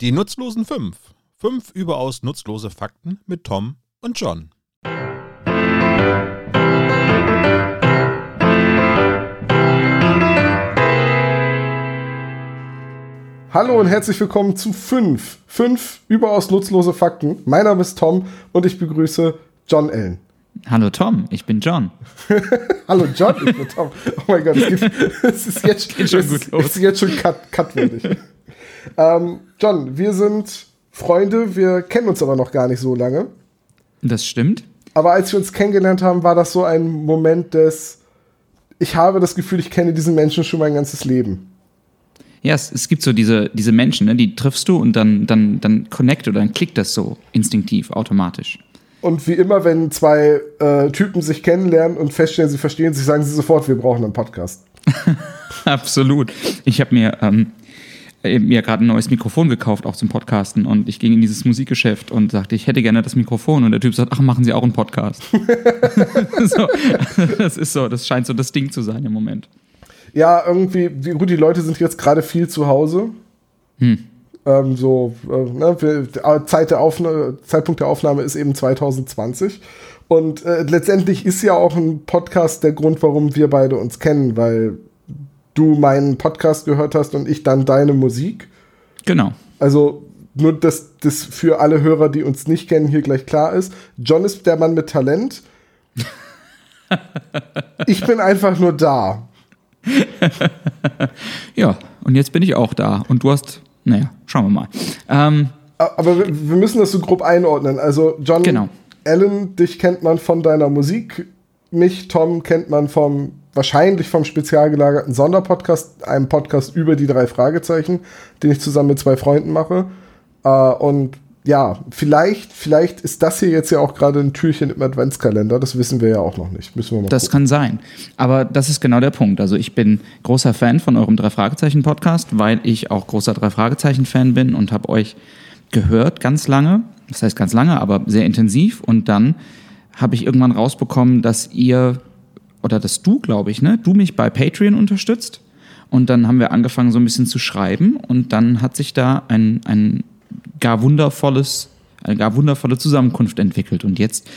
Die nutzlosen fünf. Fünf überaus nutzlose Fakten mit Tom und John. Hallo und herzlich willkommen zu fünf. Fünf überaus nutzlose Fakten. Mein Name ist Tom und ich begrüße John Allen. Hallo Tom, ich bin John. Hallo John, ich bin Tom. Oh mein Gott, es, geht, es ist jetzt es, gut los. Es ist jetzt schon cut, cutwürdig. ähm, John, wir sind Freunde, wir kennen uns aber noch gar nicht so lange. Das stimmt. Aber als wir uns kennengelernt haben, war das so ein Moment des, ich habe das Gefühl, ich kenne diesen Menschen schon mein ganzes Leben. Ja, es, es gibt so diese, diese Menschen, ne, die triffst du und dann, dann, dann connect oder dann klickt das so instinktiv, automatisch. Und wie immer, wenn zwei äh, Typen sich kennenlernen und feststellen, sie verstehen sich, sagen sie sofort, wir brauchen einen Podcast. Absolut. Ich habe mir, ähm, äh, mir gerade ein neues Mikrofon gekauft, auch zum Podcasten. Und ich ging in dieses Musikgeschäft und sagte, ich hätte gerne das Mikrofon. Und der Typ sagt, ach, machen Sie auch einen Podcast. so, das ist so, das scheint so das Ding zu sein im Moment. Ja, irgendwie, wie gut, die Leute sind jetzt gerade viel zu Hause. Hm. Ähm, so, äh, ne, wir, Zeit der Aufna Zeitpunkt der Aufnahme ist eben 2020. Und äh, letztendlich ist ja auch ein Podcast der Grund, warum wir beide uns kennen, weil du meinen Podcast gehört hast und ich dann deine Musik. Genau. Also nur, dass das für alle Hörer, die uns nicht kennen, hier gleich klar ist. John ist der Mann mit Talent. ich bin einfach nur da. Ja, und jetzt bin ich auch da. Und du hast, naja, schauen wir mal. Ähm, Aber wir wir müssen das so grob einordnen. Also John Genau. Allen, dich kennt man von deiner Musik. Mich, Tom, kennt man vom wahrscheinlich vom spezial gelagerten Sonderpodcast, einem Podcast über die drei Fragezeichen, den ich zusammen mit zwei Freunden mache. Äh, und ja, vielleicht, vielleicht ist das hier jetzt ja auch gerade ein Türchen im Adventskalender. Das wissen wir ja auch noch nicht. Müssen wir mal Das gucken. kann sein. Aber das ist genau der Punkt. Also ich bin großer Fan von eurem Drei-Fragezeichen-Podcast, weil ich auch großer Drei-Fragezeichen-Fan bin und habe euch gehört ganz lange. Das heißt ganz lange, aber sehr intensiv. Und dann habe ich irgendwann rausbekommen, dass ihr, oder dass du, glaube ich, ne, du mich bei Patreon unterstützt. Und dann haben wir angefangen, so ein bisschen zu schreiben. Und dann hat sich da ein, ein gar wundervolles, eine gar wundervolle Zusammenkunft entwickelt. Und jetzt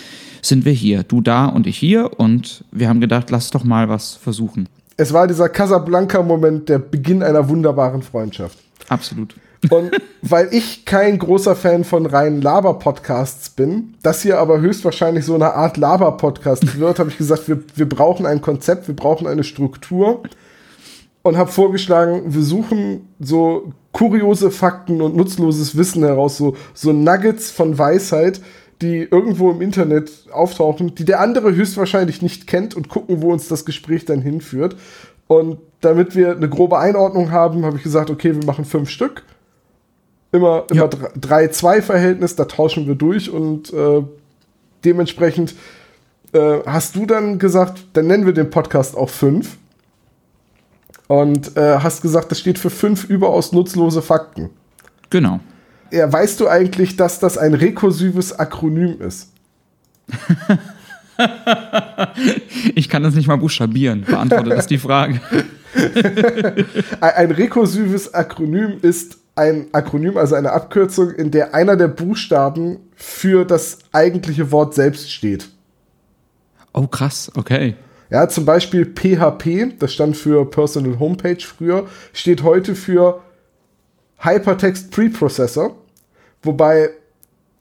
sind wir hier. Du da und ich hier. Und wir haben gedacht, lass doch mal was versuchen. Es war dieser Casablanca-Moment, der Beginn einer wunderbaren Freundschaft. Absolut. Und weil ich kein großer Fan von reinen Laber-Podcasts bin, das hier aber höchstwahrscheinlich so eine Art Laber-Podcast wird, habe ich gesagt, wir, wir brauchen ein Konzept, wir brauchen eine Struktur und habe vorgeschlagen, wir suchen so kuriose Fakten und nutzloses Wissen heraus, so, so Nuggets von Weisheit, die irgendwo im Internet auftauchen, die der andere höchstwahrscheinlich nicht kennt und gucken, wo uns das Gespräch dann hinführt. Und damit wir eine grobe Einordnung haben, habe ich gesagt, okay, wir machen fünf Stück. Immer, immer Ja. 3-2-Verhältnis, da tauschen wir durch und äh, dementsprechend äh, hast du dann gesagt, dann nennen wir den Podcast auch fünf. Und äh, hast gesagt, das steht für fünf überaus nutzlose Fakten. Genau. Ja, weißt du eigentlich, dass das ein rekursives Akronym ist? Ich kann das nicht mal buchstabieren. Beantwortet das die Frage. Ein rekursives Akronym ist ein Akronym, also eine Abkürzung, in der einer der Buchstaben für das eigentliche Wort selbst steht. Oh, krass. Okay. Ja, zum Beispiel PHP, das stand für Personal Homepage früher, steht heute für Hypertext Preprocessor, wobei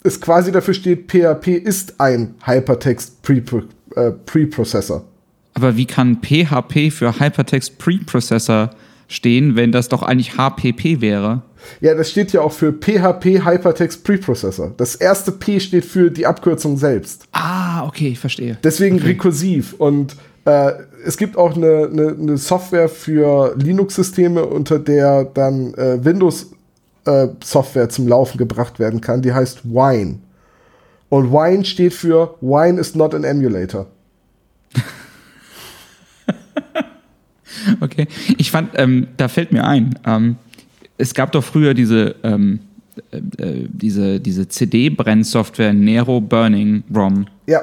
es quasi dafür steht, PHP ist ein Hypertext Prepro- äh, Preprocessor. Aber wie kann PHP für Hypertext Preprocessor stehen, wenn das doch eigentlich HPP wäre? Ja, das steht ja auch für PHP Hypertext Preprocessor. Das erste P steht für die Abkürzung selbst. Ah, okay, ich verstehe. Deswegen rekursiv. Und äh, es gibt auch eine, eine, eine Software für Linux-Systeme, unter der dann äh, Windows-Software zum Laufen gebracht werden kann. Die heißt Wine. Und Wine steht für Wine is not an emulator. Okay. Ich fand, ähm, da fällt mir ein, ähm, es gab doch früher diese, ähm, äh, äh, diese, diese CD-Brennsoftware Nero Burning ROM. Ja,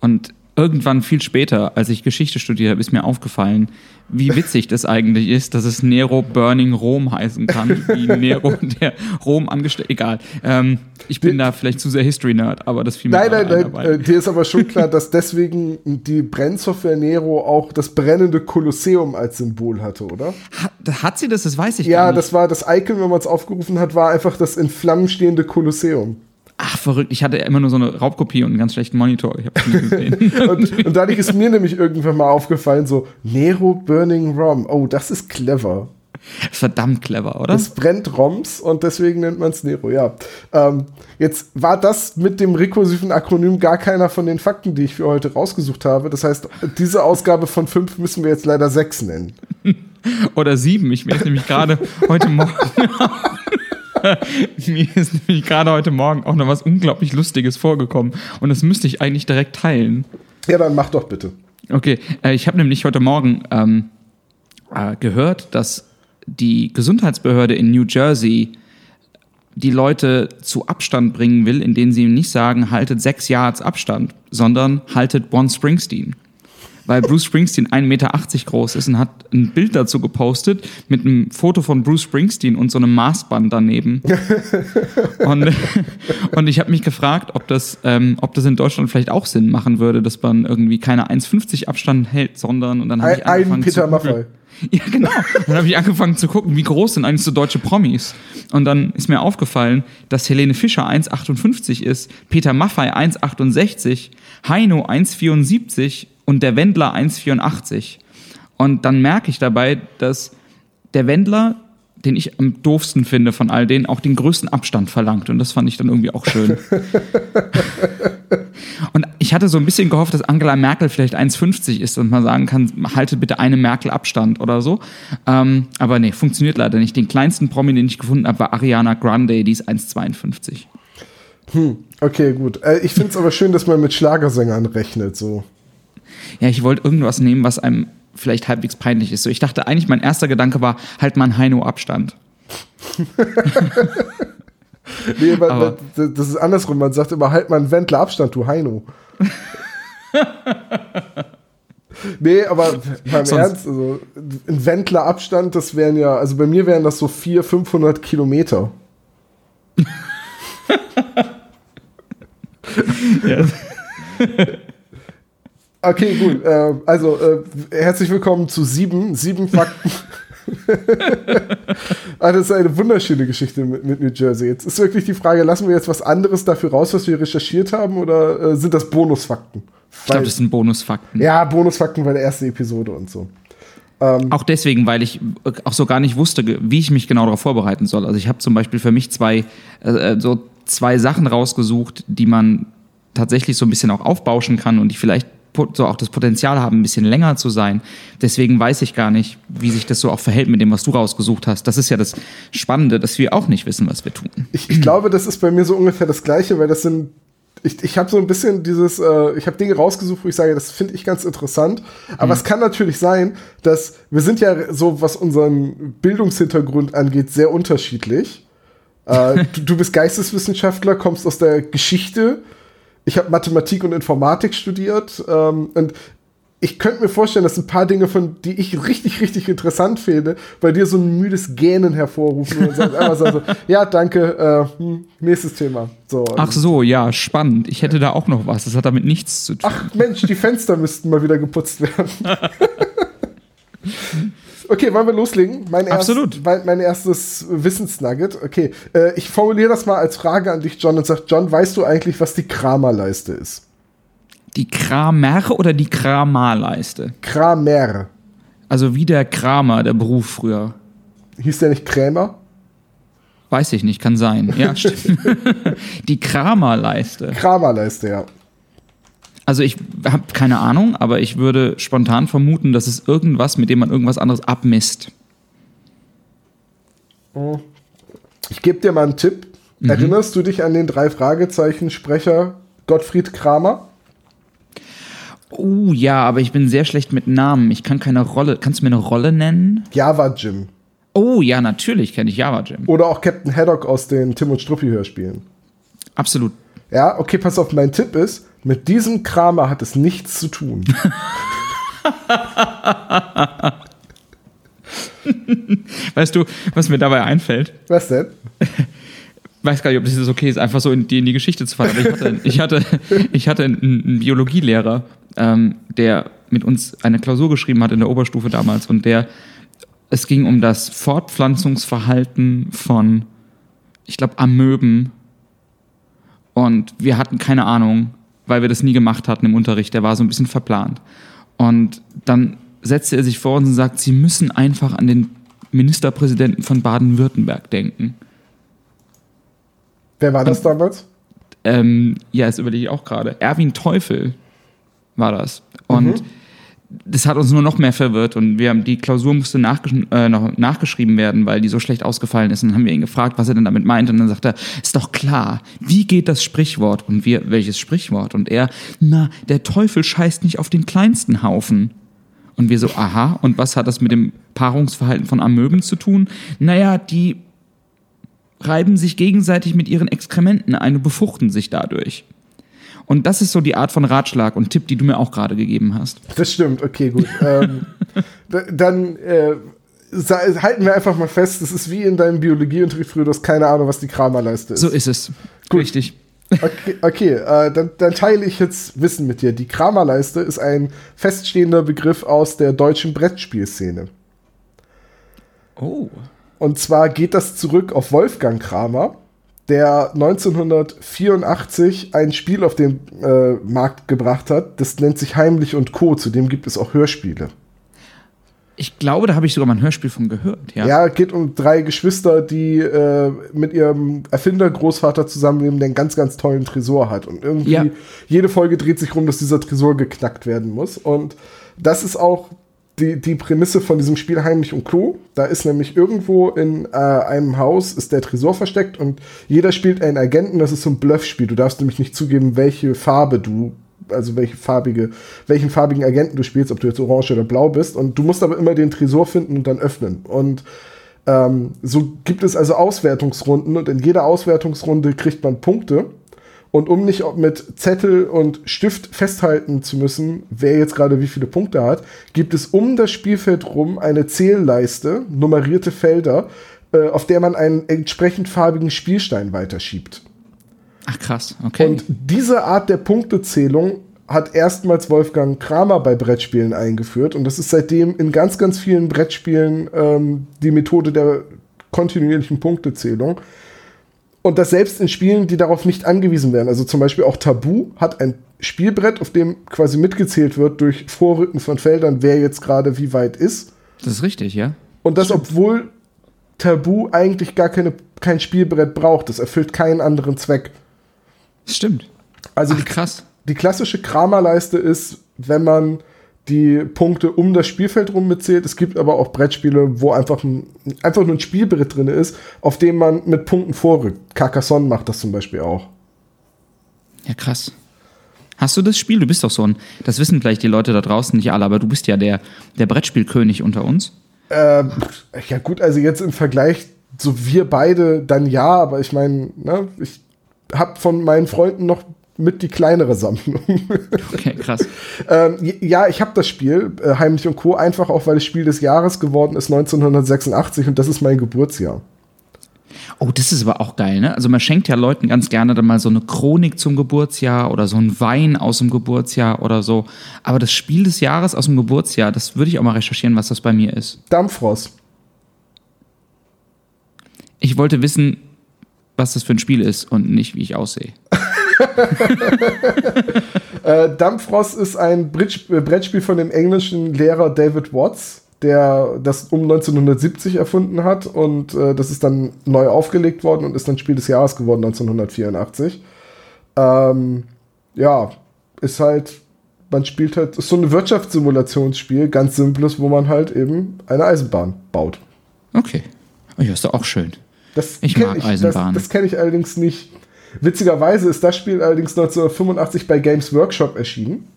Und irgendwann viel später, als ich Geschichte studiert habe, ist mir aufgefallen, wie witzig das eigentlich ist, dass es Nero Burning Rom heißen kann, wie Nero der Rom angestellt. Egal. Ähm, ich bin da vielleicht zu sehr History-Nerd, aber das fiel mir Nein, nein, nein. dabei. Äh, dir ist aber schon klar, dass deswegen die Brennsoftware Nero auch das brennende Kolosseum als Symbol hatte, oder? Hat, hat sie das? Das weiß ich Ja, gar nicht. das war das Icon, wenn man es aufgerufen hat, war einfach das in Flammen stehende Kolosseum. Ach, verrückt. Ich hatte immer nur so eine Raubkopie und einen ganz schlechten Monitor. Ich habe es nie gesehen. Und, und dadurch ist mir nämlich irgendwann mal aufgefallen, so Nero Burning Rom. Oh, das ist clever. Verdammt clever, oder? Es brennt Roms und deswegen nennt man es Nero, ja. Ähm, jetzt war das mit dem rekursiven Akronym gar keiner von den Fakten, die ich für heute rausgesucht habe. Das heißt, diese Ausgabe von fünf müssen wir jetzt leider sechs nennen. Oder sieben. Ich mir ist nämlich gerade heute Morgen. mir ist nämlich gerade heute Morgen auch noch was unglaublich Lustiges vorgekommen. Und das müsste ich eigentlich direkt teilen. Ja, dann mach doch bitte. Okay, äh, ich habe nämlich heute Morgen ähm, äh, gehört, dass die Gesundheitsbehörde in New Jersey die Leute zu Abstand bringen will, indem sie nicht sagen, haltet sechs Yards Abstand, sondern haltet One Springsteen. Weil Bruce Springsteen 1,80 Meter groß ist und hat ein Bild dazu gepostet mit einem Foto von Bruce Springsteen und so einem Maßband daneben. und, und ich habe mich gefragt, ob das, ähm, ob das in Deutschland vielleicht auch Sinn machen würde, dass man irgendwie keine 1,50 Abstand hält, sondern und dann habe Ein, ich ein angefangen Peter zu. Maffay. Ja, genau. Dann habe ich angefangen zu gucken, wie groß sind eigentlich so deutsche Promis. Und dann ist mir aufgefallen, dass Helene Fischer 1,58 ist, Peter Maffay 1,68, Heino 1,74 und der Wendler 1,84. Und dann merke ich dabei, dass der Wendler, den ich am doofsten finde von all denen, auch den größten Abstand verlangt. Und das fand ich dann irgendwie auch schön. Und ich hatte so ein bisschen gehofft, dass Angela Merkel vielleicht 1,50 ist und man sagen kann, haltet bitte eine Merkel Abstand oder so. Ähm, aber nee, funktioniert leider nicht. Den kleinsten Promi, den ich gefunden habe, war Ariana Grande, die ist 1,52. Okay, gut. Äh, ich finde es aber schön, dass man mit Schlagersängern rechnet. So. Ja, ich wollte irgendwas nehmen, was einem vielleicht halbwegs peinlich ist. So, ich dachte eigentlich, mein erster Gedanke war, halt mal einen Heino Abstand. Nee, man, Aber- man, das ist andersrum. Man sagt immer, halt mal einen Wendler Abstand, du Heino. nee, aber beim Sonst- Ernst, also ein Wendler Abstand, das wären ja, also bei mir wären das so 400, 500 Kilometer. Ja. Okay, gut. Äh, also, äh, herzlich willkommen zu sieben, sieben Fakten. ah, das ist eine wunderschöne Geschichte mit, mit New Jersey. Jetzt ist wirklich die Frage, lassen wir jetzt was anderes dafür raus, was wir recherchiert haben, oder äh, sind das Bonusfakten? Ich glaube, das sind Bonusfakten. ja, Bonusfakten bei der ersten Episode und so. Auch deswegen, weil ich auch so gar nicht wusste, wie ich mich genau darauf vorbereiten soll. Also ich habe zum Beispiel für mich zwei, äh, so zwei Sachen rausgesucht, die man tatsächlich so ein bisschen auch aufbauschen kann und die vielleicht so auch das Potenzial haben, ein bisschen länger zu sein. Deswegen weiß ich gar nicht, wie sich das so auch verhält mit dem, was du rausgesucht hast. Das ist ja das Spannende, dass wir auch nicht wissen, was wir tun. Ich, ich glaube, das ist bei mir so ungefähr das Gleiche, weil das sind. Ich, ich habe so ein bisschen dieses, äh, ich habe Dinge rausgesucht, wo ich sage, das finde ich ganz interessant. Aber es kann natürlich sein, dass wir sind ja so, was unseren Bildungshintergrund angeht, sehr unterschiedlich. Äh, du, du bist Geisteswissenschaftler, kommst aus der Geschichte. Ich habe Mathematik und Informatik studiert. Ähm, und ich könnte mir vorstellen, dass ein paar Dinge, von die ich richtig, richtig interessant finde, bei dir so ein müdes Gähnen hervorrufen und sagst einfach so, ja, danke, äh, hm, nächstes Thema. So, Ach so, ja, spannend. Ich hätte da auch noch was. Das hat damit nichts zu tun. Ach Mensch, die Fenster müssten mal wieder geputzt werden. Okay, wollen wir loslegen? Mein erst- Absolut. mein, mein erstes Wissensnugget. Okay, äh, ich formuliere das mal als Frage an dich, John, und sag, John, weißt du eigentlich, was die Kramerleiste ist? Die Kramer oder die Kramarleiste? Kramer. Also wie der Kramer, der Beruf früher. Hieß der nicht Krämer? Weiß ich nicht, kann sein. Ja, stimmt. Die Kramerleiste. Kramerleiste, ja. Also ich habe keine Ahnung, aber ich würde spontan vermuten, dass es irgendwas, mit dem man irgendwas anderes abmisst. Ich gebe dir mal einen Tipp. Mhm. Erinnerst du dich an den drei Fragezeichen-Sprecher Gottfried Kramer? Oh ja, aber ich bin sehr schlecht mit Namen. Ich kann keine Rolle. Kannst du mir eine Rolle nennen? Java Jim. Oh ja, natürlich kenne ich Java Jim. Oder auch Captain Haddock aus den Tim und Struppi Hörspielen. Absolut. Ja, okay, pass auf, mein Tipp ist, Mit diesem Kramer hat es nichts zu tun. Weißt du, was mir dabei einfällt? Was denn? weiß gar nicht, ob das jetzt okay ist, einfach so in die, in die Geschichte zu fallen. Aber ich hatte, ich hatte, ich hatte einen, einen Biologielehrer, ähm, der mit uns eine Klausur geschrieben hat in der Oberstufe damals und der, es ging um das Fortpflanzungsverhalten von, ich glaube, Amöben. Und wir hatten keine Ahnung, weil wir das nie gemacht hatten im Unterricht. Der war so ein bisschen verplant. Und dann setzte er sich vor uns und sagt, Sie müssen einfach an den Ministerpräsidenten von Baden-Württemberg denken. Wer war das damals? Ähm, ja, das überlege ich auch gerade. Erwin Teufel war das. Und mhm. Das hat uns nur noch mehr verwirrt und wir haben, die Klausur musste nachgesch äh, nachgeschrieben werden, weil die so schlecht ausgefallen ist. Und dann haben wir ihn gefragt, was er denn damit meint. Und dann sagt er, ist doch klar, wie geht das Sprichwort? Und wir, welches Sprichwort? Und er, na, der Teufel scheißt nicht auf den kleinsten Haufen. Und wir so, aha, und was hat das mit dem Paarungsverhalten von Amöben zu tun? Naja, die reiben sich gegenseitig mit ihren Exkrementen ein und befruchten sich dadurch. Und das ist so die Art von Ratschlag und Tipp, die du mir auch gerade gegeben hast. Das stimmt, okay, gut. ähm, dann äh, halten wir einfach mal fest, das ist wie in deinem Biologieunterricht früher, du hast keine Ahnung, was die Kramerleiste ist. So ist es. Gut. Richtig. Okay, okay äh, dann, dann, teile ich jetzt Wissen mit dir. Die Kramerleiste ist ein feststehender Begriff aus der deutschen Brettspielszene. Oh. Und zwar geht das zurück auf Wolfgang Kramer, der 1984 ein Spiel auf den äh, Markt gebracht hat. Das nennt sich Heimlich und Co. Zudem gibt es auch Hörspiele. Ich glaube, da habe ich sogar mal ein Hörspiel von gehört. Ja, ja geht um drei Geschwister, die äh, mit ihrem Erfindergroßvater zusammenleben, der einen ganz, ganz tollen Tresor hat. Und irgendwie ja. jede Folge dreht sich rum, dass dieser Tresor geknackt werden muss. Und das ist auch die, die Prämisse von diesem Spiel Heimlich und Klo. Da ist nämlich irgendwo in äh, einem Haus ist der Tresor versteckt und jeder spielt einen Agenten. Das ist so ein Bluffspiel. Du darfst nämlich nicht zugeben, welche Farbe du, also welche farbige, welchen farbigen Agenten du spielst, ob du jetzt orange oder blau bist. Und du musst aber immer den Tresor finden und dann öffnen. Und ähm, so gibt es also Auswertungsrunden und in jeder Auswertungsrunde kriegt man Punkte. Und um nicht mit Zettel und Stift festhalten zu müssen, wer jetzt gerade wie viele Punkte hat, gibt es um das Spielfeld rum eine Zählleiste, nummerierte Felder, äh, auf der man einen entsprechend farbigen Spielstein weiterschiebt. Ach krass, okay. Und diese Art der Punktezählung hat erstmals Wolfgang Kramer bei Brettspielen eingeführt und das ist seitdem in ganz, ganz vielen Brettspielen ähm, die Methode der kontinuierlichen Punktezählung. Und das selbst in Spielen, die darauf nicht angewiesen werden. Also zum Beispiel auch Tabu hat ein Spielbrett, auf dem quasi mitgezählt wird durch Vorrücken von Feldern, wer jetzt gerade wie weit ist. Das ist richtig, ja. Und das, Stimmt. obwohl Tabu eigentlich gar keine, kein Spielbrett braucht. Das erfüllt keinen anderen Zweck. Stimmt. Also Ach, die, krass. Die klassische Kramerleiste ist, wenn man die Punkte um das Spielfeld rum mitzählt. Es gibt aber auch Brettspiele, wo einfach, ein, einfach nur ein Spielbrett drin ist, auf dem man mit Punkten vorrückt. Carcassonne macht das zum Beispiel auch. Ja, krass. Hast du das Spiel? Du bist doch so ein, das wissen vielleicht die Leute da draußen nicht alle, aber du bist ja der, der Brettspielkönig unter uns. Ähm, ja, gut, also jetzt im Vergleich, so wir beide, dann ja, aber ich meine, ne, ich habe von meinen Freunden noch mit die kleinere Sammlung. Okay, krass. ähm, ja, ich habe das Spiel, äh, Heimlich und Co., einfach auch, weil es Spiel des Jahres geworden ist, 1986, und das ist mein Geburtsjahr. Oh, das ist aber auch geil, ne? Also man schenkt ja Leuten ganz gerne dann mal so eine Chronik zum Geburtsjahr oder so ein Wein aus dem Geburtsjahr oder so. Aber das Spiel des Jahres aus dem Geburtsjahr, das würde ich auch mal recherchieren, was das bei mir ist. Dampfrost. Ich wollte wissen, was das für ein Spiel ist und nicht, wie ich aussehe. äh, Dampfrost ist ein äh, Brettspiel von dem englischen Lehrer David Watts, der das um 1970 erfunden hat und äh, das ist dann neu aufgelegt worden und ist dann Spiel des Jahres geworden 1984. Ähm, ja, ist halt, man spielt halt, ist so ein Wirtschaftssimulationsspiel, ganz simples, wo man halt eben eine Eisenbahn baut. Okay. Oh ja, ist doch auch schön. Das ich mag ich, Eisenbahn. Das, das kenne ich allerdings nicht. Witzigerweise ist das Spiel allerdings 1985 bei Games Workshop erschienen.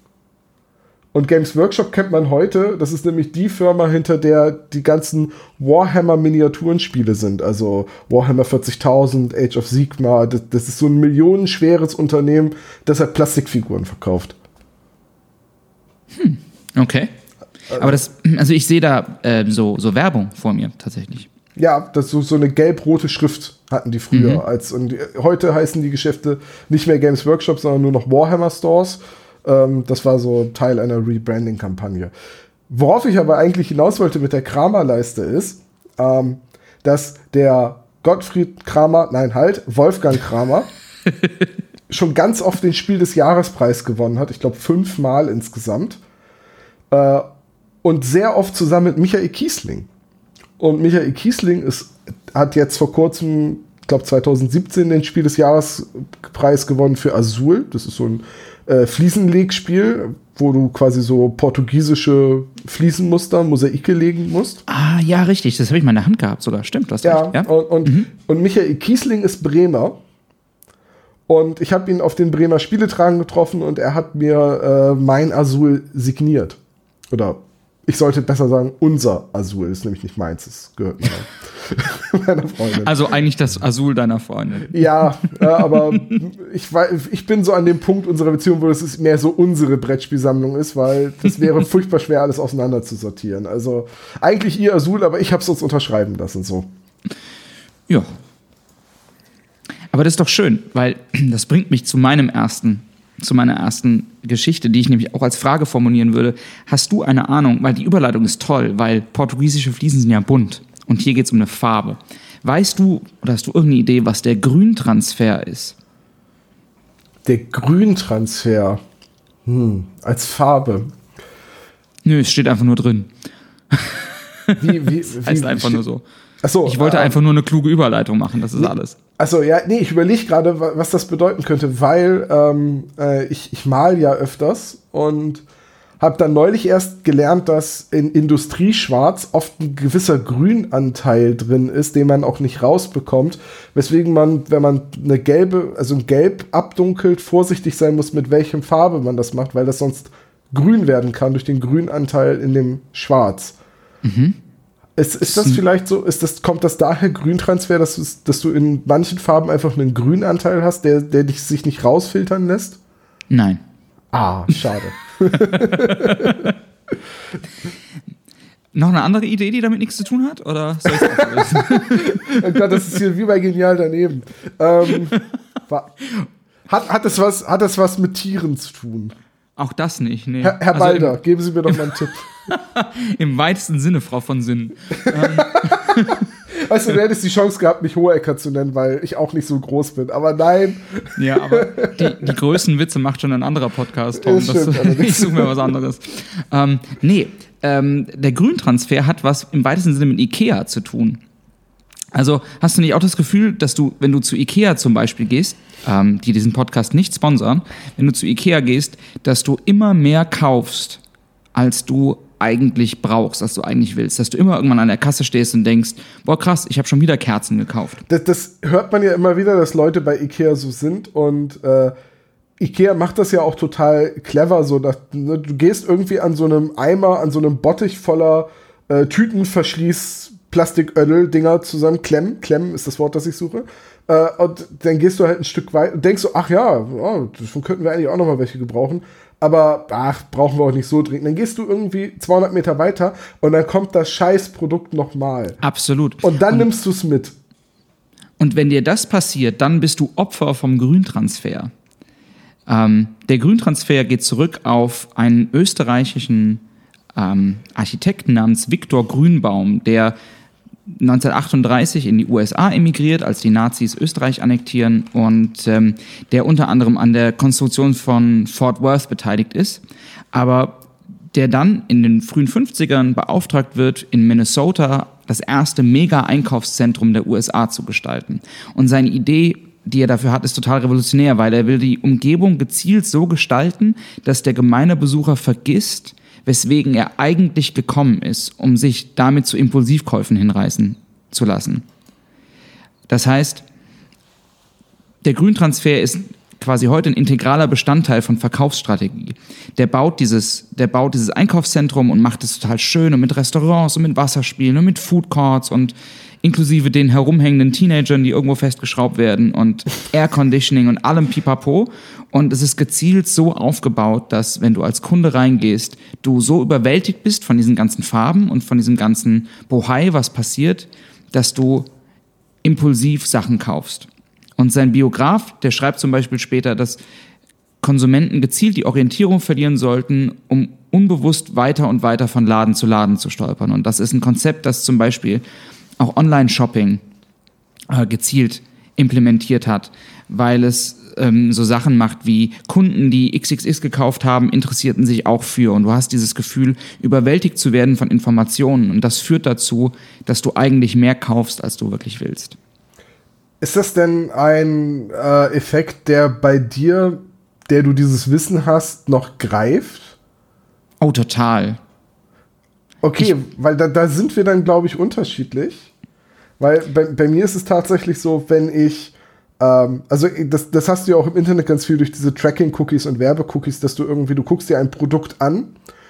Und Games Workshop kennt man heute. Das ist nämlich die Firma, hinter der die ganzen Warhammer-Miniaturenspiele sind. Also Warhammer 40.000, Age of Sigma. Das, das, ist so ein millionenschweres Unternehmen, das halt Plastikfiguren verkauft. Hm, okay. Aber das, also ich sehe da äh, so, so Werbung vor mir tatsächlich. Ja, das so, so eine gelb-rote Schrift hatten die früher. Mhm. Als, und die, heute heißen die Geschäfte nicht mehr Games Workshop, sondern nur noch Warhammer Stores. Ähm, das war so Teil einer Rebranding-Kampagne. Worauf ich aber eigentlich hinaus wollte mit der Kramer-Leiste ist, ähm, dass der Gottfried Kramer, nein, halt, Wolfgang Kramer, schon ganz oft den Spiel des Jahrespreis gewonnen hat. Ich glaube, fünfmal insgesamt. Äh, und sehr oft zusammen mit Michael Kiesling. Und Michael Kiesling ist, hat jetzt vor kurzem, ich glaube 2017, den Spiel des Jahrespreis gewonnen für Azul. Das ist so ein äh, Fliesenlegspiel, wo du quasi so portugiesische Fliesenmuster, Mosaike legen musst. Ah, ja, richtig. Das habe ich mal in der Hand gehabt sogar. Stimmt, das ja, ja. Und, und, mhm. und Michael Kiesling ist Bremer. Und ich habe ihn auf den Bremer Spieletragen getroffen und er hat mir äh, mein Azul signiert. Oder ich sollte besser sagen, unser Azul ist nämlich nicht meins, es gehört meiner Freundin. Also eigentlich das Azul deiner Freundin. Ja, äh, aber ich, ich bin so an dem Punkt unserer Beziehung, wo es mehr so unsere Brettspielsammlung ist, weil das wäre furchtbar schwer, alles auseinander zu sortieren. Also eigentlich ihr Azul, aber ich habe es uns unterschreiben lassen so. Ja. Aber das ist doch schön, weil das bringt mich zu meinem ersten zu meiner ersten Geschichte, die ich nämlich auch als Frage formulieren würde. Hast du eine Ahnung, weil die Überleitung ist toll, weil portugiesische Fliesen sind ja bunt und hier geht es um eine Farbe. Weißt du oder hast du irgendeine Idee, was der Grüntransfer ist? Der Grüntransfer hm, als Farbe. Nö, es steht einfach nur drin. Wie, wie, das heißt wie, einfach nur so. Achso, ich wollte äh, einfach nur eine kluge Überleitung machen, das ist alles. Also ja, nee, ich überlege gerade, was das bedeuten könnte, weil ähm, äh, ich, ich mal ja öfters und habe dann neulich erst gelernt, dass in Industrieschwarz oft ein gewisser Grünanteil drin ist, den man auch nicht rausbekommt, weswegen man, wenn man eine gelbe, also ein Gelb abdunkelt, vorsichtig sein muss, mit welchem Farbe man das macht, weil das sonst grün werden kann durch den Grünanteil in dem Schwarz. Mhm. Ist, ist das vielleicht so, ist das, kommt das daher Grüntransfer, dass, dass du in manchen Farben einfach einen Grünanteil hast, der, der dich sich nicht rausfiltern lässt? Nein. Ah, schade. Noch eine andere Idee, die damit nichts zu tun hat? Oder soll ich oh Gott, das ist hier wie bei Genial daneben. Ähm, hat, hat, das was, hat das was mit Tieren zu tun? Auch das nicht, nee. Herr, Herr also Balder, geben Sie mir doch mal einen Tipp. Im weitesten Sinne, Frau von Sinn. weißt du, du hättest die Chance gehabt, mich Hohecker zu nennen, weil ich auch nicht so groß bin. Aber nein. Ja, aber die, die größten Witze macht schon ein anderer Podcast, Tom. Das, stimmt, ich suche mir was anderes. Ähm, nee, ähm, der Grüntransfer hat was im weitesten Sinne mit Ikea zu tun. Also hast du nicht auch das Gefühl, dass du, wenn du zu Ikea zum Beispiel gehst, ähm, die diesen Podcast nicht sponsern, wenn du zu Ikea gehst, dass du immer mehr kaufst, als du eigentlich brauchst, als du eigentlich willst. Dass du immer irgendwann an der Kasse stehst und denkst, boah krass, ich habe schon wieder Kerzen gekauft. Das, das, hört man ja immer wieder, dass Leute bei Ikea so sind und äh, Ikea macht das ja auch total clever, so dass ne, du gehst irgendwie an so einem Eimer, an so einem Bottich voller äh, Tütenverschließ Plastiködel-Dinger zusammen klemmen. Klemmen ist das Wort, das ich suche. Äh, und dann gehst du halt ein Stück weit und denkst so, ach ja, oh, davon könnten wir eigentlich auch noch mal welche gebrauchen. Aber ach, brauchen wir auch nicht so dringend. Dann gehst du irgendwie 200 Meter weiter und dann kommt das Scheißprodukt nochmal. Absolut. Und dann und, nimmst du es mit. Und wenn dir das passiert, dann bist du Opfer vom Grüntransfer. Ähm, der Grüntransfer geht zurück auf einen österreichischen ähm, Architekten namens Viktor Grünbaum, der 1938 in die USA emigriert, als die Nazis Österreich annektieren und ähm, der unter anderem an der Konstruktion von Fort Worth beteiligt ist, aber der dann in den frühen 50ern beauftragt wird, in Minnesota das erste Mega-Einkaufszentrum der USA zu gestalten. Und seine Idee die er dafür hat, ist total revolutionär, weil er will die Umgebung gezielt so gestalten, dass der gemeine Besucher vergisst, weswegen er eigentlich gekommen ist, um sich damit zu Impulsivkäufen hinreißen zu lassen. Das heißt, der Grüntransfer ist quasi heute ein integraler Bestandteil von Verkaufsstrategie. Der baut dieses, der baut dieses Einkaufszentrum und macht es total schön und mit Restaurants und mit Wasserspielen und mit Food Courts und inklusive den herumhängenden Teenagern, die irgendwo festgeschraubt werden und Air Conditioning und allem Pipapo. Und es ist gezielt so aufgebaut, dass wenn du als Kunde reingehst, du so überwältigt bist von diesen ganzen Farben und von diesem ganzen Bohai, was passiert, dass du impulsiv Sachen kaufst. Und sein Biograf, der schreibt zum Beispiel später, dass Konsumenten gezielt die Orientierung verlieren sollten, um unbewusst weiter und weiter von Laden zu Laden zu stolpern. Und das ist ein Konzept, das zum Beispiel auch Online-Shopping äh, gezielt implementiert hat, weil es ähm, so Sachen macht wie Kunden, die XXX gekauft haben, interessierten sich auch für. Und du hast dieses Gefühl, überwältigt zu werden von Informationen. Und das führt dazu, dass du eigentlich mehr kaufst, als du wirklich willst. Ist das denn ein äh, Effekt, der bei dir, der du dieses Wissen hast, noch greift? Oh, total. Okay, ich, weil da, da sind wir dann, glaube ich, unterschiedlich. Weil bei, bei, mir ist es tatsächlich so, wenn ich, ähm, also das, das hast du ja auch im Internet ganz viel durch diese Tracking-Cookies und Werbe-Cookies, dass du irgendwie, du guckst dir ein Produkt an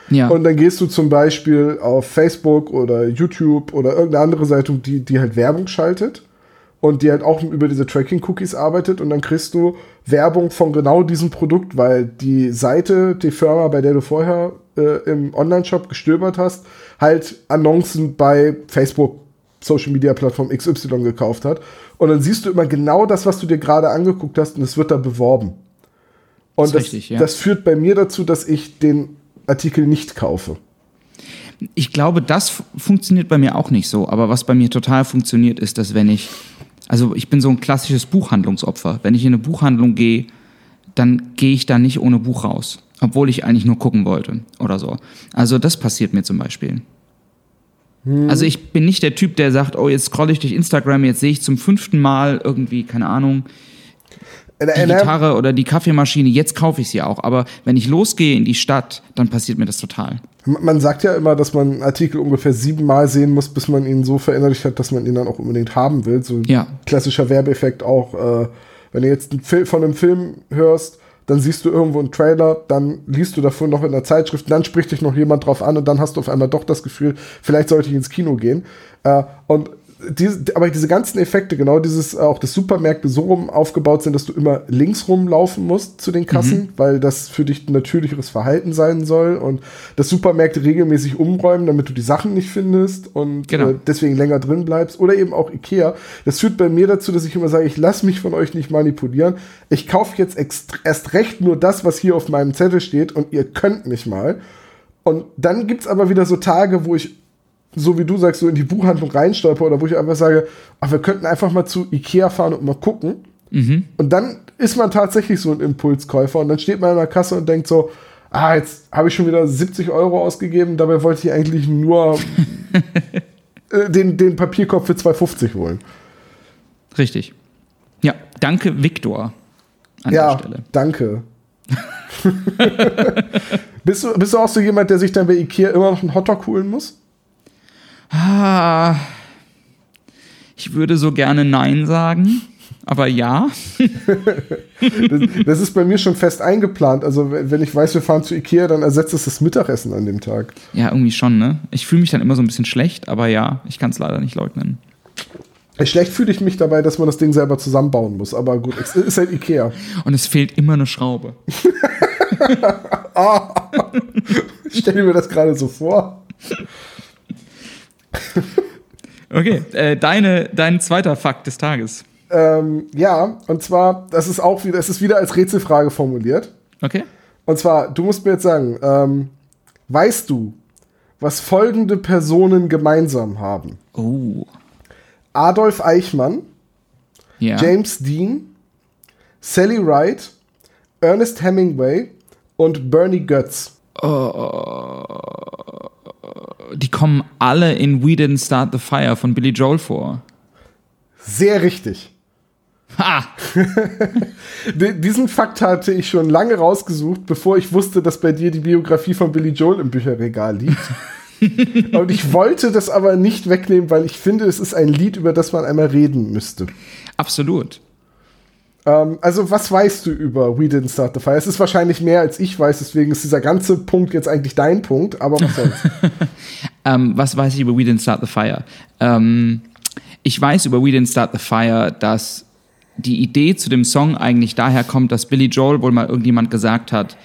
ja. und dann gehst du zum Beispiel auf Facebook oder YouTube oder irgendeine andere Seite, die, die halt Werbung schaltet und die halt auch über diese Tracking-Cookies arbeitet und dann kriegst du Werbung von genau diesem Produkt, weil die Seite, die Firma, bei der du vorher äh, im Online-Shop gestöbert hast, halt Annoncen bei Facebook, Social Media Plattform XY gekauft hat. Und dann siehst du immer genau das, was du dir gerade angeguckt hast und es wird da beworben. Und das, das, richtig, ja. das führt bei mir dazu, dass ich den Artikel nicht kaufe. Ich glaube, das funktioniert bei mir auch nicht so. Aber was bei mir total funktioniert, ist, dass wenn ich also ich bin so ein klassisches Buchhandlungsopfer. Wenn ich in eine Buchhandlung gehe, dann gehe ich da nicht ohne Buch raus, obwohl ich eigentlich nur gucken wollte oder so. Also das passiert mir zum Beispiel. Hm. Also ich bin nicht der Typ, der sagt, oh, jetzt scrolle ich durch Instagram, jetzt sehe ich zum fünften Mal irgendwie, keine Ahnung, die Gitarre oder die Kaffeemaschine, jetzt kaufe ich sie auch. Aber wenn ich losgehe in die Stadt, dann passiert mir das total. Man sagt ja immer, dass man einen Artikel ungefähr siebenmal sehen muss, bis man ihn so verinnerlicht hat, dass man ihn dann auch unbedingt haben will. So ja. klassischer Werbeeffekt auch, äh, wenn du jetzt einen Film, von einem Film hörst, dann siehst du irgendwo einen Trailer, dann liest du davon noch in der Zeitschrift, dann spricht dich noch jemand drauf an und dann hast du auf einmal doch das Gefühl, vielleicht sollte ich ins Kino gehen. Äh, und diese, aber diese ganzen Effekte, genau dieses, auch dass Supermärkte so rum aufgebaut sind, dass du immer links rumlaufen musst zu den Kassen, mhm. weil das für dich ein natürlicheres Verhalten sein soll und dass Supermärkte regelmäßig umräumen, damit du die Sachen nicht findest und genau. äh, deswegen länger drin bleibst oder eben auch Ikea. Das führt bei mir dazu, dass ich immer sage, ich lasse mich von euch nicht manipulieren. Ich kaufe jetzt erst recht nur das, was hier auf meinem Zettel steht und ihr könnt mich mal. Und dann gibt es aber wieder so Tage, wo ich so wie du sagst, so in die Buchhandlung reinstolper oder wo ich einfach sage, ach, wir könnten einfach mal zu Ikea fahren und mal gucken. Mhm. Und dann ist man tatsächlich so ein Impulskäufer und dann steht man in der Kasse und denkt so, ah, jetzt habe ich schon wieder 70 Euro ausgegeben, dabei wollte ich eigentlich nur äh, den, den Papierkorb für 2,50 holen. Richtig. Ja, danke, Viktor. An ja, der Stelle. danke. bist, du, bist du auch so jemand, der sich dann bei Ikea immer noch einen Hotdog holen muss? Ah, ich würde so gerne Nein sagen, aber ja. das, das, ist bei mir schon fest eingeplant. Also, wenn ich weiß, wir fahren zu Ikea, dann ersetzt es das Mittagessen an dem Tag. Ja, irgendwie schon, ne? Ich fühle mich dann immer so ein bisschen schlecht, aber ja, ich kann es leider nicht leugnen. Schlecht fühle ich mich dabei, dass man das Ding selber zusammenbauen muss, aber gut, es ist halt Ikea. Und es fehlt immer eine Schraube. ah, stell mir das gerade so vor. Okay, äh, deine, dein zweiter Fakt des Tages. Ähm, ja, und zwar, das ist auch wieder, es ist wieder als Rätselfrage formuliert. Okay. Und zwar, du musst mir jetzt sagen, ähm, weißt du, was folgende Personen gemeinsam haben? Oh. Adolf Eichmann, ja. James Dean, Sally Wright, Ernest Hemingway und Bernie Götz. Oh die kommen alle in We Didn't Start the Fire von Billy Joel vor. Sehr richtig. Ha! Diesen Fakt hatte ich schon lange rausgesucht, bevor ich wusste, dass bei dir die Biografie von Billy Joel im Bücherregal liegt. Und ich wollte das aber nicht wegnehmen, weil ich finde, es ist ein Lied, über das man einmal reden müsste. Absolut. Ähm, also, was weißt du über We Didn't Start the Fire? Es ist wahrscheinlich mehr, als ich weiß, deswegen ist dieser ganze Punkt jetzt eigentlich dein Punkt, aber was sonst? ähm, was weiß ich über We Didn't Start the Fire? Ähm, ich weiß über We Didn't Start the Fire, dass die Idee zu dem Song eigentlich daher kommt, dass Billy Joel wohl mal irgendjemand gesagt hat,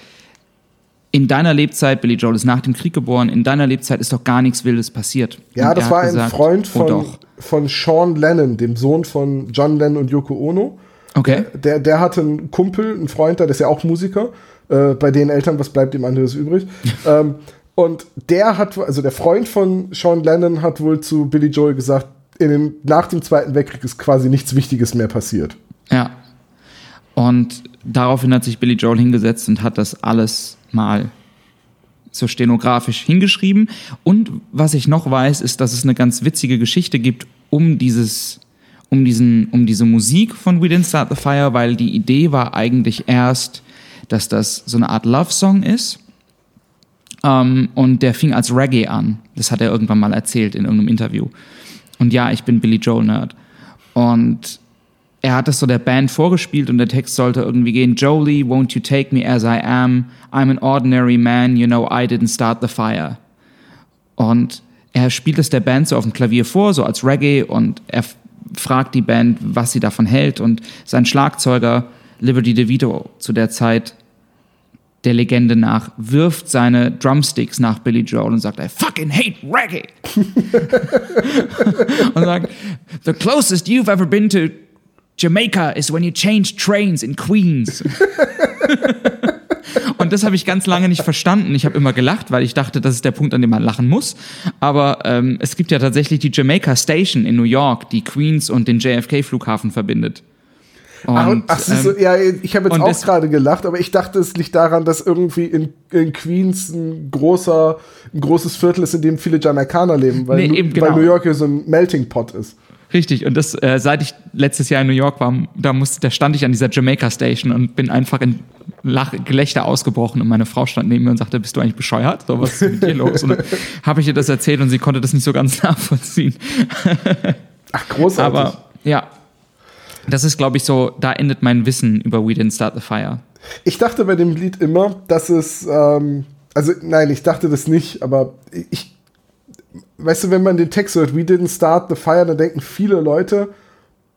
in deiner Lebzeit, Billy Joel ist nach dem Krieg geboren, in deiner Lebzeit ist doch gar nichts Wildes passiert. Ja, Und das war hat ein gesagt, Freund oh von, doch. von Sean Lennon, dem Sohn von John Lennon und Yoko Ono. Okay. Der, der hatte einen Kumpel, einen Freund da, der ist ja auch Musiker. Äh, bei den Eltern, was bleibt ihm anderes übrig? ähm, und der hat, also der Freund von Sean Lennon hat wohl zu Billy Joel gesagt, in den, nach dem Zweiten Weltkrieg ist quasi nichts Wichtiges mehr passiert. Ja. Und daraufhin hat sich Billy Joel hingesetzt und hat das alles mal so stenografisch hingeschrieben. Und was ich noch weiß, ist, dass es eine ganz witzige Geschichte gibt um dieses, um diesen, um diese Musik von We Didn't Start the Fire, weil die Idee war eigentlich erst, dass das so eine Art Love-Song ist. Ähm, und der fing als Reggae an. Das hat er irgendwann mal erzählt in irgendeinem Interview. Und ja, ich bin Billy Joel Nerd. Und er hat das so der Band vorgespielt und der Text sollte irgendwie gehen: Jolie, won't you take me as I am? I'm an ordinary man, you know I didn't start the fire. Und er spielt es der Band so auf dem Klavier vor, so als Reggae, und er fragt die Band, was sie davon hält. Und sein Schlagzeuger, Liberty DeVito, zu der Zeit der Legende nach, wirft seine Drumsticks nach Billy Joel und sagt, I fucking hate Reggae. und sagt, the closest you've ever been to Jamaica is when you change trains in Queens. Und das habe ich ganz lange nicht verstanden. Ich habe immer gelacht, weil ich dachte, das ist der Punkt, an dem man lachen muss. Aber ähm, es gibt ja tatsächlich die Jamaica Station in New York, die Queens und den JFK-Flughafen verbindet. Und, Ach, und, ach, du, ähm, ja, ich habe jetzt auch gerade gelacht, aber ich dachte, es liegt daran, dass irgendwie in, in Queens ein großer, ein großes Viertel ist, in dem viele Jamaikaner leben, weil, Nee, eben, weil genau. New York ja so ein Melting Pot ist. Richtig, und das, äh, seit ich letztes Jahr in New York war, da, musste, da stand ich an dieser Jamaica Station und bin einfach in Lach Gelächter ausgebrochen und meine Frau stand neben mir und sagte, bist du eigentlich bescheuert? So, was ist mit dir los? Und dann habe ich ihr das erzählt und sie konnte das nicht so ganz nachvollziehen. Ach, großartig. Aber ja, das ist, glaube ich, so, da endet mein Wissen über We Didn't Start the Fire. Ich dachte bei dem Lied immer, dass es, ähm, also nein, ich dachte das nicht, aber ich, weißt du, wenn man den Text hört, We didn't start the fire, dann denken viele Leute,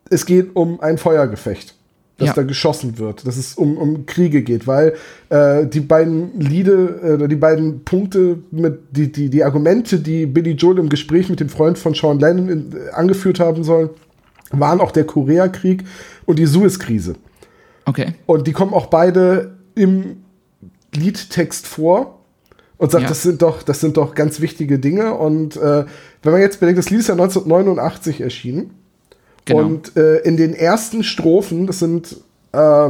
es geht um ein Feuergefecht, das Ja. da geschossen wird, dass es um, um Kriege geht, weil äh, die beiden Liede, äh, oder die beiden Punkte, mit die, die, die Argumente, die Billy Joel im Gespräch mit dem Freund von Sean Lennon in, äh, angeführt haben sollen, waren auch der Koreakrieg und die Suezkrise. Okay. Und die kommen auch beide im Liedtext vor und sagt, Ja. das sind doch, das sind doch ganz wichtige Dinge. Und äh, wenn man jetzt bedenkt, das Lied ist ja 1989 erschienen. Genau. Und äh, in den ersten Strophen, das sind äh,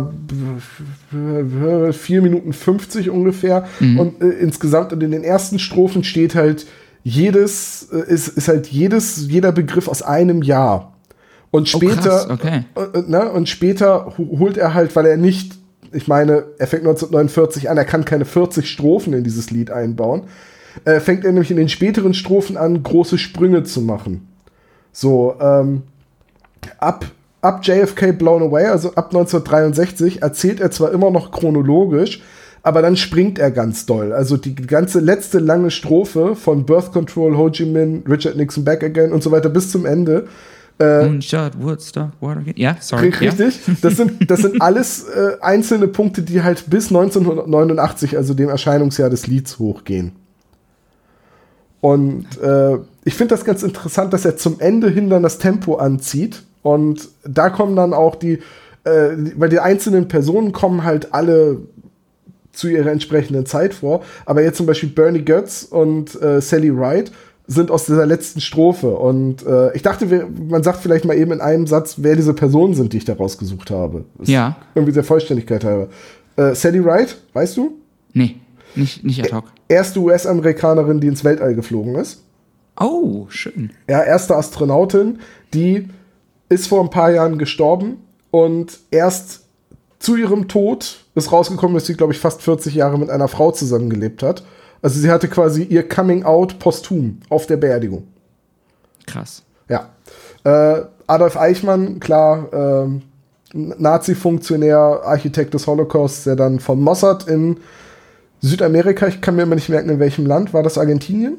4 Minuten 50 ungefähr. Mhm. Und äh, insgesamt und in den ersten Strophen steht halt jedes, äh, ist, ist halt jedes, jeder Begriff aus einem Jahr. Und Oh, später, krass, okay. äh, äh, ne, und später holt er halt, weil er nicht, ich meine, er fängt 1949 an, er kann keine 40 Strophen in dieses Lied einbauen, äh, fängt er nämlich in den späteren Strophen an, große Sprünge zu machen. So, ähm, ab, ab JFK Blown Away, also ab 1963, erzählt er zwar immer noch chronologisch, aber dann springt er ganz doll. Also die ganze letzte lange Strophe von Birth Control, Ho Chi Minh, Richard Nixon Back Again und so weiter bis zum Ende Moonshot, Woodstock, Watergate. Ja, sorry. Ri- Richtig. Das sind, das sind alles äh, einzelne Punkte, die halt bis 1989, also dem Erscheinungsjahr des Lieds, hochgehen. Und äh, ich finde das ganz interessant, dass er zum Ende hin dann das Tempo anzieht. Und da kommen dann auch die, äh, weil die einzelnen Personen kommen halt alle zu ihrer entsprechenden Zeit vor. Aber jetzt zum Beispiel Bernie Götz und äh, Sally Wright sind aus dieser letzten Strophe. Und äh, ich dachte, man sagt vielleicht mal eben in einem Satz, wer diese Personen sind, die ich da rausgesucht habe. Das Ja. Irgendwie der Vollständigkeit halber. Äh, Sally Wright, weißt du? Nee, nicht, nicht ad hoc. Erste US-Amerikanerin, die ins Weltall geflogen ist. Oh, schön. Ja, erste Astronautin, die ist vor ein paar Jahren gestorben und erst zu ihrem Tod ist rausgekommen, dass sie, glaube ich, fast 40 Jahre mit einer Frau zusammengelebt hat. Also sie hatte quasi ihr Coming Out posthum auf der Beerdigung. Krass. Ja. Äh, Adolf Eichmann, klar, ähm, Nazi-Funktionär, Architekt des Holocausts, der dann von Mossad in Südamerika, ich kann mir immer nicht merken, in welchem Land, war das Argentinien?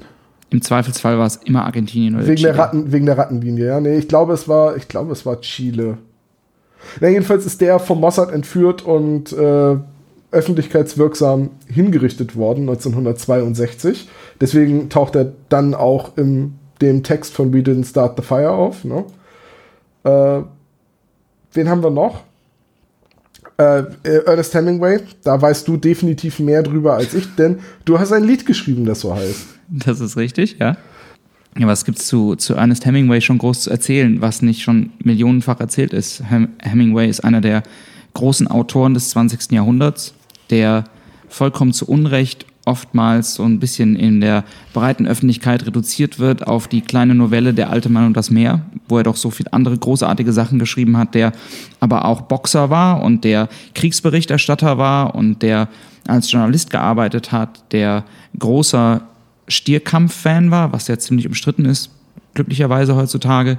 Im Zweifelsfall war es immer Argentinien oder wegen Chile. Der Ratten, wegen der Rattenlinie, ja. Nee, ich glaube, es war, ich glaube, es war Chile. Ja, jedenfalls ist der vom Mossad entführt und äh, öffentlichkeitswirksam hingerichtet worden 1962. Deswegen taucht er dann auch in dem Text von We Didn't Start the Fire auf. Ne? Äh, wen haben wir noch? Äh, Ernest Hemingway, da weißt du definitiv mehr drüber als ich, denn du hast ein Lied geschrieben, das so heißt. Das ist richtig, ja. Ja, was gibt es zu, zu Ernest Hemingway schon groß zu erzählen, was nicht schon millionenfach erzählt ist? Hemingway ist einer der großen Autoren des 20. Jahrhunderts, der vollkommen zu Unrecht oftmals so ein bisschen in der breiten Öffentlichkeit reduziert wird auf die kleine Novelle Der alte Mann und das Meer, wo er doch so viele andere großartige Sachen geschrieben hat, der aber auch Boxer war und der Kriegsberichterstatter war und der als Journalist gearbeitet hat, der großer Stierkampf-Fan war, was ja ziemlich umstritten ist, glücklicherweise heutzutage,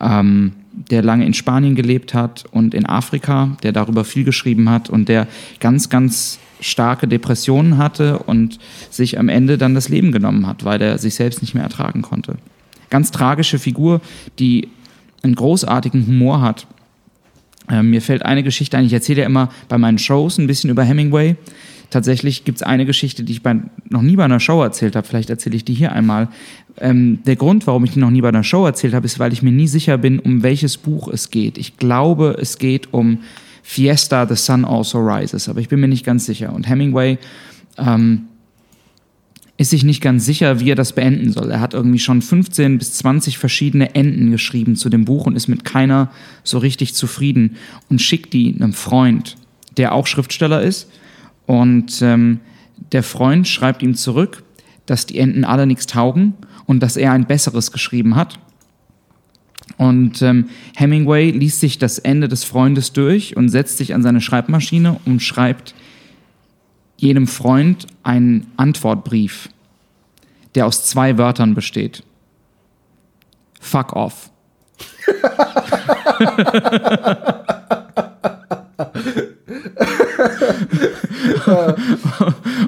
ähm, der lange in Spanien gelebt hat und in Afrika, der darüber viel geschrieben hat und der ganz, ganz starke Depressionen hatte und sich am Ende dann das Leben genommen hat, weil er sich selbst nicht mehr ertragen konnte. Ganz tragische Figur, die einen großartigen Humor hat. Ähm, mir fällt eine Geschichte ein, ich erzähle ja immer bei meinen Shows ein bisschen über Hemingway. Tatsächlich gibt es eine Geschichte, die ich bei, noch nie bei einer Show erzählt habe. Vielleicht erzähle ich die hier einmal. Ähm, der Grund, warum ich die noch nie bei einer Show erzählt habe, ist, weil ich mir nie sicher bin, um welches Buch es geht. Ich glaube, es geht um Fiesta, The Sun Also Rises, aber ich bin mir nicht ganz sicher. Und Hemingway ähm, ist sich nicht ganz sicher, wie er das beenden soll. Er hat irgendwie schon 15 bis 20 verschiedene Enden geschrieben zu dem Buch und ist mit keiner so richtig zufrieden und schickt die einem Freund, der auch Schriftsteller ist und ähm, der Freund schreibt ihm zurück, dass die Enten alle nichts taugen und dass er ein besseres geschrieben hat. Und ähm, Hemingway liest sich das Ende des Freundes durch und setzt sich an seine Schreibmaschine und schreibt jedem Freund einen Antwortbrief, der aus zwei Wörtern besteht. Fuck off.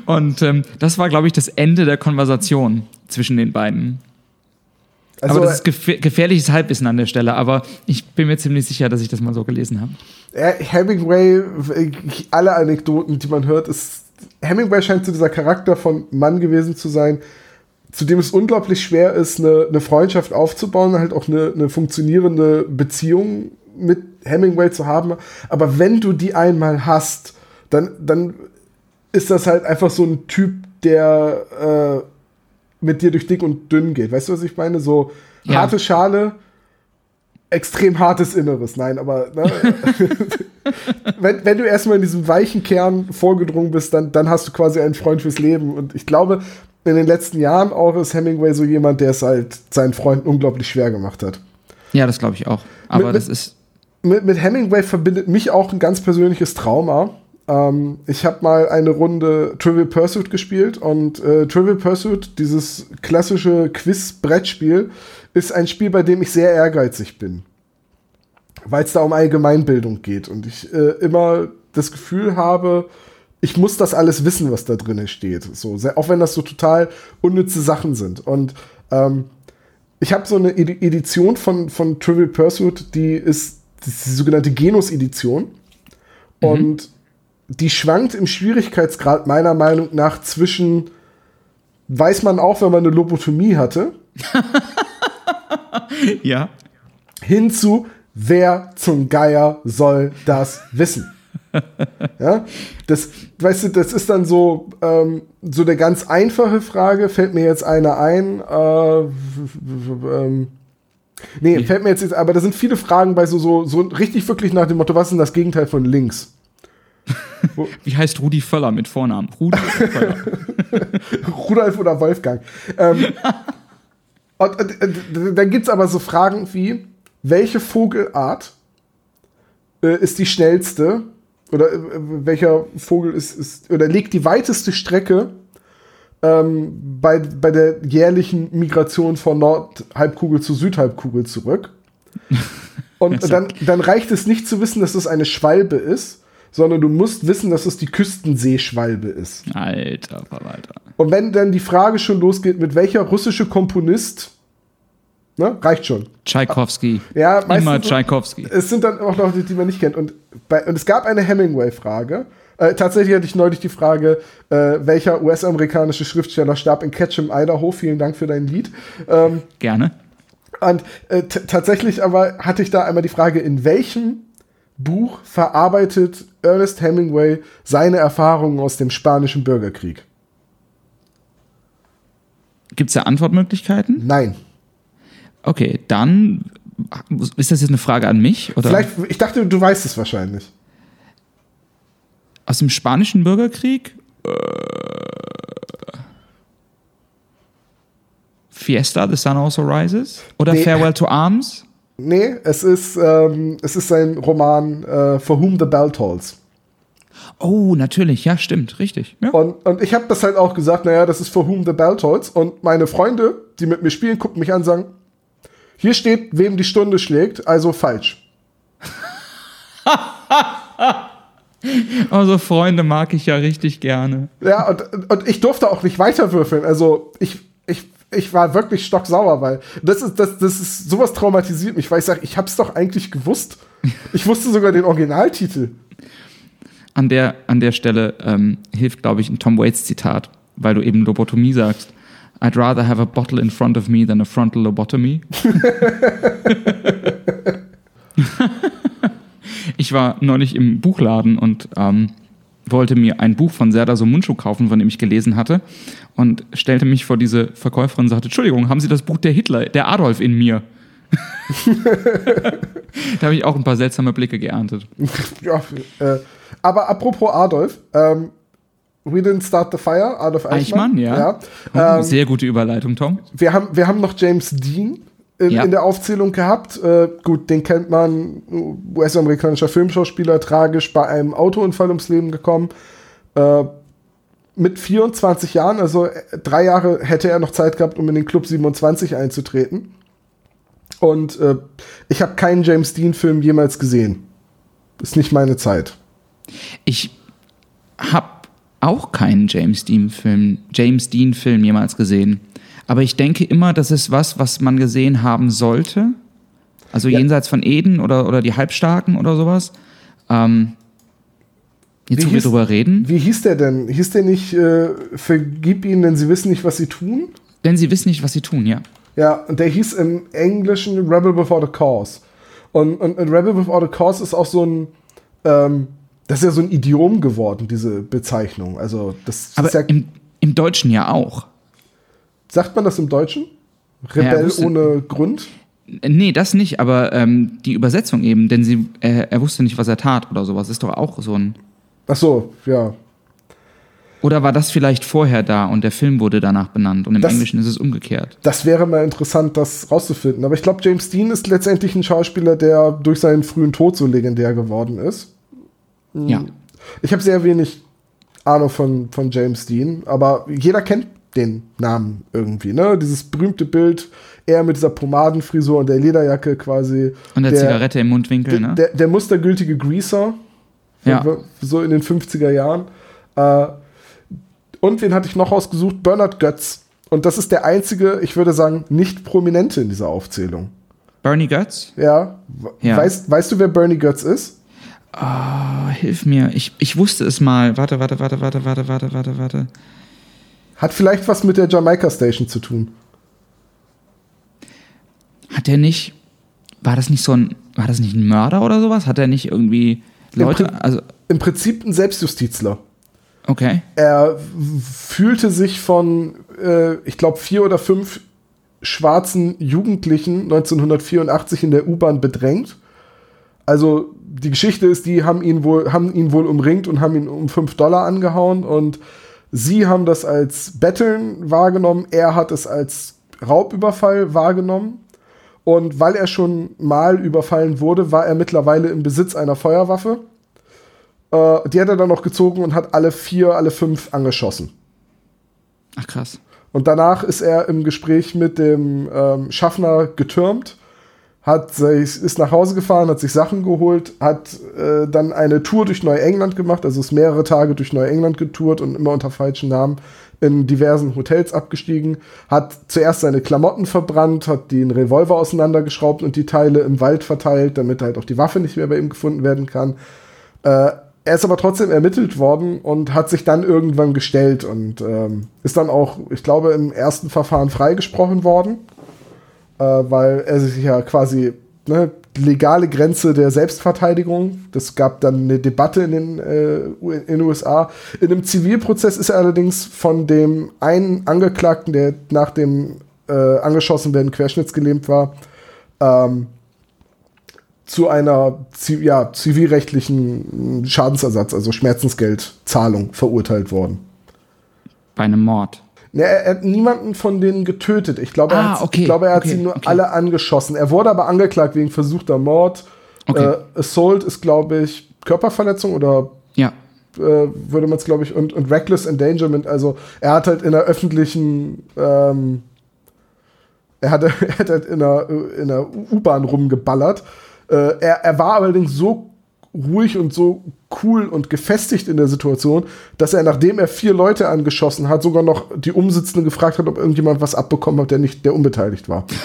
Und ähm, das war, glaube ich, das Ende der Konversation zwischen den beiden. Also, aber das ist gefähr gefährliches Halbwissen an der Stelle, aber ich bin mir ziemlich sicher, dass ich das mal so gelesen habe. Hemingway, alle Anekdoten, die man hört, ist. Hemingway scheint zu dieser Charakter von Mann gewesen zu sein, zu dem es unglaublich schwer ist, eine, eine Freundschaft aufzubauen, halt auch eine, eine funktionierende Beziehung mit Hemingway zu haben. Aber wenn du die einmal hast, dann, dann ist das halt einfach so ein Typ, der äh, mit dir durch dick und dünn geht. Weißt du, was ich meine? So ja. harte Schale, extrem hartes Inneres. Nein, aber ne? wenn, wenn du erstmal in diesem weichen Kern vorgedrungen bist, dann, dann hast du quasi einen Freund fürs Leben. Und ich glaube, in den letzten Jahren auch ist Hemingway so jemand, der es halt seinen Freunden unglaublich schwer gemacht hat. Ja, das glaube ich auch. Aber mit, das ist mit, mit Hemingway verbindet mich auch ein ganz persönliches Trauma. Ähm, ich habe mal eine Runde Trivial Pursuit gespielt und äh, Trivial Pursuit, dieses klassische Quiz-Brettspiel, ist ein Spiel, bei dem ich sehr ehrgeizig bin. Weil es da um Allgemeinbildung geht und ich äh, immer das Gefühl habe, ich muss das alles wissen, was da drin steht. So, sehr, auch wenn das so total unnütze Sachen sind. Und ähm, ich habe so eine Edition von, von Trivial Pursuit, die ist das ist die sogenannte Genus-Edition. Mhm. Und die schwankt im Schwierigkeitsgrad meiner Meinung nach zwischen, weiß man auch, wenn man eine Lobotomie hatte. ja. Hinzu, wer zum Geier soll das wissen? ja, das, weißt du, das ist dann so, ähm, so eine ganz einfache Frage, fällt mir jetzt eine ein, äh, ähm, Nee, fällt mir jetzt, aber da sind viele Fragen bei so, so, so richtig wirklich nach dem Motto, was ist denn das Gegenteil von links? Wie heißt Rudi Völler mit Vornamen? Rudi Völler. Rudolf oder Wolfgang. Ähm, und, und, und, dann gibt es aber so Fragen wie, welche Vogelart äh, ist die schnellste? Oder äh, welcher Vogel ist, ist, oder legt die weiteste Strecke ähm, bei, bei der jährlichen Migration von Nordhalbkugel zu Südhalbkugel zurück. Und dann, dann reicht es nicht zu wissen, dass es eine Schwalbe ist, sondern du musst wissen, dass es die Küstenseeschwalbe ist. Alter Verwalter. Und wenn dann die Frage schon losgeht, mit welcher russische Komponist, ne, reicht schon. Tschaikowski. Ja, Immer Tschaikowski. Es sind dann auch noch die, man nicht kennt. Und, bei, und es gab eine Hemingway-Frage. Äh, tatsächlich hatte ich neulich die Frage, äh, welcher US-amerikanische Schriftsteller starb in Ketchum, Idaho. Vielen Dank für dein Lied. Ähm, Gerne. und äh, tatsächlich aber hatte ich da einmal die Frage, in welchem Buch verarbeitet Ernest Hemingway seine Erfahrungen aus dem spanischen Bürgerkrieg? Gibt es da Antwortmöglichkeiten? Nein. Okay, dann ist das jetzt eine Frage an mich? Oder Vielleicht, ich dachte, du weißt es wahrscheinlich. aus dem spanischen Bürgerkrieg? Äh, Fiesta, The Sun Also Rises? Oder Nee. Farewell to Arms? Nee, es ist, ähm, es ist sein Roman äh, For Whom the Bell Tolls. Oh, natürlich, ja, stimmt, richtig. Ja. Und, und ich habe das halt auch gesagt, naja, das ist For Whom the Bell Tolls. Und meine Freunde, die mit mir spielen, gucken mich an und sagen, hier steht, wem die Stunde schlägt, also falsch. Also Freunde mag ich ja richtig gerne. Ja, und, und ich durfte auch nicht weiterwürfeln. Also ich, ich, ich war wirklich stocksauer, weil das ist, das, das ist, sowas traumatisiert mich, weil ich sage, ich hab's doch eigentlich gewusst. Ich wusste sogar den Originaltitel. An der, an der Stelle ähm, hilft, glaube ich, ein Tom Waits Zitat, weil du eben Lobotomie sagst. I'd rather have a bottle in front of me than a frontal lobotomy. ich war neulich im Buchladen und ähm, wollte mir ein Buch von Serdar Somuncu kaufen, von dem ich gelesen hatte und stellte mich vor diese Verkäuferin und sagte, Entschuldigung, haben Sie das Buch der Hitler, der Adolf in mir? da habe ich auch ein paar seltsame Blicke geerntet. Ja, äh, aber apropos Adolf, ähm, We Didn't Start the Fire, Adolf Eichmann. Eichmann, ja. ja. Oh, Ähm, sehr gute Überleitung, Tom. wir, haben, wir haben noch James Dean in, Ja. in der Aufzählung gehabt. Äh, gut, den kennt man, US-amerikanischer Filmschauspieler, tragisch bei einem Autounfall ums Leben gekommen. Äh, mit 24 Jahren, also äh, drei Jahre hätte er noch Zeit gehabt, um in den Club 27 einzutreten. Und äh, ich habe keinen James Dean-Film jemals gesehen. Ist nicht meine Zeit. Ich habe auch keinen James Dean-Film James Dean Film jemals gesehen. Aber ich denke immer, das ist was, was man gesehen haben sollte. Also Ja. jenseits von Eden oder, oder die Halbstarken oder sowas. Ähm, jetzt, Wie wo wir drüber reden. Wie hieß der denn? Hieß der nicht, äh, vergib ihnen, denn sie wissen nicht, was sie tun? Denn sie wissen nicht, was sie tun, ja. Ja, und der hieß im Englischen Rebel Before the Cause. Und, und, und Rebel Before the Cause ist auch so ein, ähm, das ist ja so ein Idiom geworden, diese Bezeichnung. Also, das Aber ist ja, im, im Deutschen ja auch. Sagt man das im Deutschen? Ja, Rebell wusste- ohne Grund? Nee, das nicht, aber ähm, die Übersetzung eben, denn sie, äh, er wusste nicht, was er tat oder sowas, ist doch auch so ein. Ach so, ja. Oder war das vielleicht vorher da und der Film wurde danach benannt und im Das- Englischen ist es umgekehrt? Das wäre mal interessant, das rauszufinden. Aber ich glaube, James Dean ist letztendlich ein Schauspieler, der durch seinen frühen Tod so legendär geworden ist. Ja. Ich habe sehr wenig Ahnung von, von James Dean, aber jeder kennt den Namen irgendwie, ne? Dieses berühmte Bild, er mit dieser Pomadenfrisur und der Lederjacke quasi. Und der, Der- Zigarette im Mundwinkel, ne? Der, der mustergültige Greaser, Ja. so in den 50er Jahren. Äh, und wen hatte ich noch ausgesucht? Bernard Götz. Und das ist der einzige, ich würde sagen, nicht prominente in dieser Aufzählung. Bernie Götz? Ja. Ja. Weißt, weißt du, wer Bernie Götz ist? Oh, hilf mir. Ich, ich wusste es mal. Warte, warte, warte, warte, warte, warte, warte, warte. Hat vielleicht was mit der Jamaica Station zu tun. Hat er nicht. War das nicht so ein. War das nicht ein Mörder oder sowas? Hat er nicht irgendwie Leute. Prin- Also, Im Prinzip ein Selbstjustizler. okay. Er fühlte sich von, äh, ich glaube, vier oder fünf schwarzen Jugendlichen 1984 in der U-Bahn bedrängt. Also die Geschichte ist, die haben ihn wohl, haben ihn wohl umringt und haben ihn um 5 Dollar angehauen und sie haben das als Betteln wahrgenommen, er hat es als Raubüberfall wahrgenommen. Und weil er schon mal überfallen wurde, war er mittlerweile im Besitz einer Feuerwaffe. Äh, die hat er dann noch gezogen und hat alle vier, alle fünf angeschossen. Ach krass. Und danach ist er im Gespräch mit dem ähm, Schaffner getürmt, hat sich, ist nach Hause gefahren, hat sich Sachen geholt, hat äh, dann eine Tour durch Neuengland gemacht, also ist mehrere Tage durch Neuengland getourt und immer unter falschen Namen in diversen Hotels abgestiegen, hat zuerst seine Klamotten verbrannt, hat den Revolver auseinandergeschraubt und die Teile im Wald verteilt, damit halt auch die Waffe nicht mehr bei ihm gefunden werden kann. Äh, er ist aber trotzdem ermittelt worden und hat sich dann irgendwann gestellt und ähm, ist dann auch, ich glaube, im ersten Verfahren freigesprochen worden äh, weil er sich ja quasi ne, legale Grenze der Selbstverteidigung. Das gab dann eine Debatte in den, äh, in den USA. In einem Zivilprozess ist er allerdings von dem einen Angeklagten, der nach dem äh, angeschossen werden querschnittsgelähmt war, ähm, zu einer ja, zivilrechtlichen Schadensersatz, also Schmerzensgeldzahlung verurteilt worden. Bei einem Mord. Ne, er hat niemanden von denen getötet. Ich glaube, er, Ah, hat, okay, ich glaube, er hat okay, sie nur okay. alle angeschossen. Er wurde aber angeklagt wegen versuchter Mord. Äh, Assault ist, glaube ich, Körperverletzung oder Ja. äh, würde man es, glaube ich, und, und Reckless Endangerment. Also er hat halt in der öffentlichen, ähm, er, hat, er hat halt in der, in der U-Bahn rumgeballert. Äh, er, er war allerdings so ruhig und so cool und gefestigt in der Situation, dass er, nachdem er vier Leute angeschossen hat, sogar noch die Umsitzenden gefragt hat, ob irgendjemand was abbekommen hat, der nicht, der unbeteiligt war.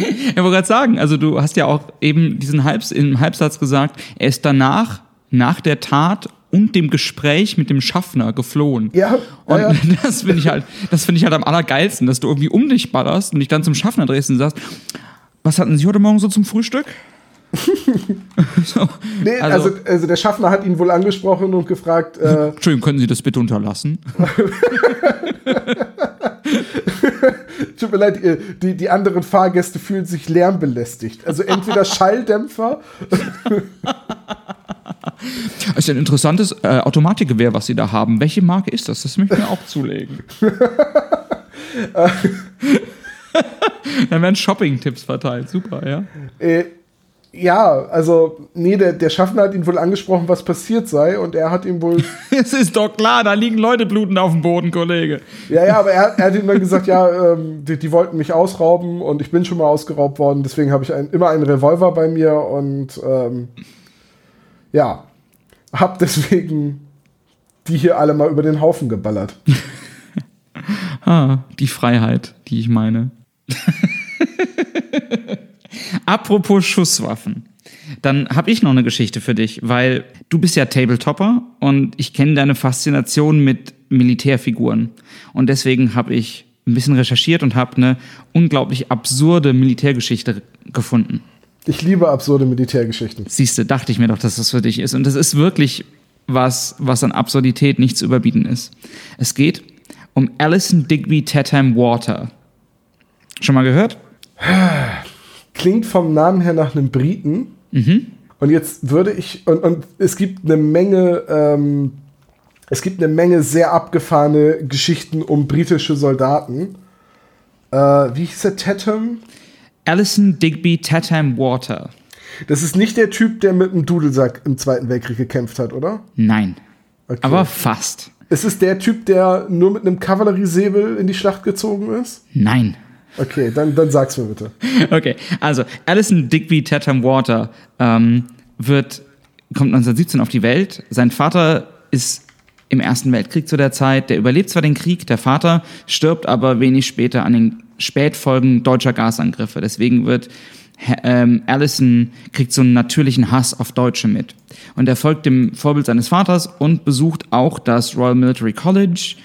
Ich wollte gerade sagen, also du hast ja auch eben diesen Halbs im Halbsatz gesagt, er ist danach, nach der Tat und dem Gespräch mit dem Schaffner geflohen. Ja, Und ja, das finde ich halt, das finde ich halt am allergeilsten, dass du irgendwie um dich ballerst und dich dann zum Schaffner drehst und sagst, was hatten Sie heute Morgen so zum Frühstück? so, Nee, also- also, also der Schaffner hat ihn wohl angesprochen und gefragt, äh, Entschuldigung, können Sie das bitte unterlassen? tut mir leid, die, die anderen Fahrgäste fühlen sich lärmbelästigt. Also entweder Schalldämpfer, Ist ja ein interessantes äh, Automatikgewehr, was Sie da haben. Welche Marke ist das? Das möchte ich mir auch zulegen. Dann werden Shopping-Tipps verteilt. Super, ja. äh, ja, also, nee, der, der Schaffner hat ihn wohl angesprochen, was passiert sei, und er hat ihm wohl, Es ist doch klar, da liegen Leute blutend auf dem Boden, Kollege. ja, ja, aber er, er hat ihm dann gesagt, ja, ähm, die, die wollten mich ausrauben und ich bin schon mal ausgeraubt worden, deswegen habe ich ein, immer einen Revolver bei mir und, ähm, ja, hab deswegen die hier alle mal über den Haufen geballert. Ah, die Freiheit, die ich meine. Apropos Schusswaffen. Dann habe ich noch eine Geschichte für dich, weil du bist ja Tabletopper und ich kenne deine Faszination mit Militärfiguren. Und deswegen habe ich ein bisschen recherchiert und habe eine unglaublich absurde Militärgeschichte gefunden. Ich liebe absurde Militärgeschichten. Siehste, dachte ich mir doch, dass das für dich ist. Und das ist wirklich was, was an Absurdität nicht zu überbieten ist. Es geht um Alison Digby Tatham Water. Schon mal gehört? Klingt vom Namen her nach einem Briten. Und jetzt würde ich, und, und es gibt eine Menge, ähm, es gibt eine Menge sehr abgefahrene Geschichten um britische Soldaten. Äh, wie hieß der Tatham? Alison Digby Tatham Water. Das ist nicht der Typ, der mit dem Dudelsack im Zweiten Weltkrieg gekämpft hat, oder? Nein. Okay. Aber fast. ist es der Typ, der nur mit einem Kavalleriesäbel in die Schlacht gezogen ist? Nein. Okay, dann, dann sag's mir bitte. Okay, also Alison Digby Tatham Water ähm, wird, kommt 1917 auf die Welt. Sein Vater ist im Ersten Weltkrieg zu der Zeit. Der überlebt zwar den Krieg, der Vater stirbt aber wenig später an den Spätfolgen deutscher Gasangriffe. Deswegen wird ähm, Allison kriegt so einen natürlichen Hass auf Deutsche mit. Und er folgt dem Vorbild seines Vaters und besucht auch das Royal Military College,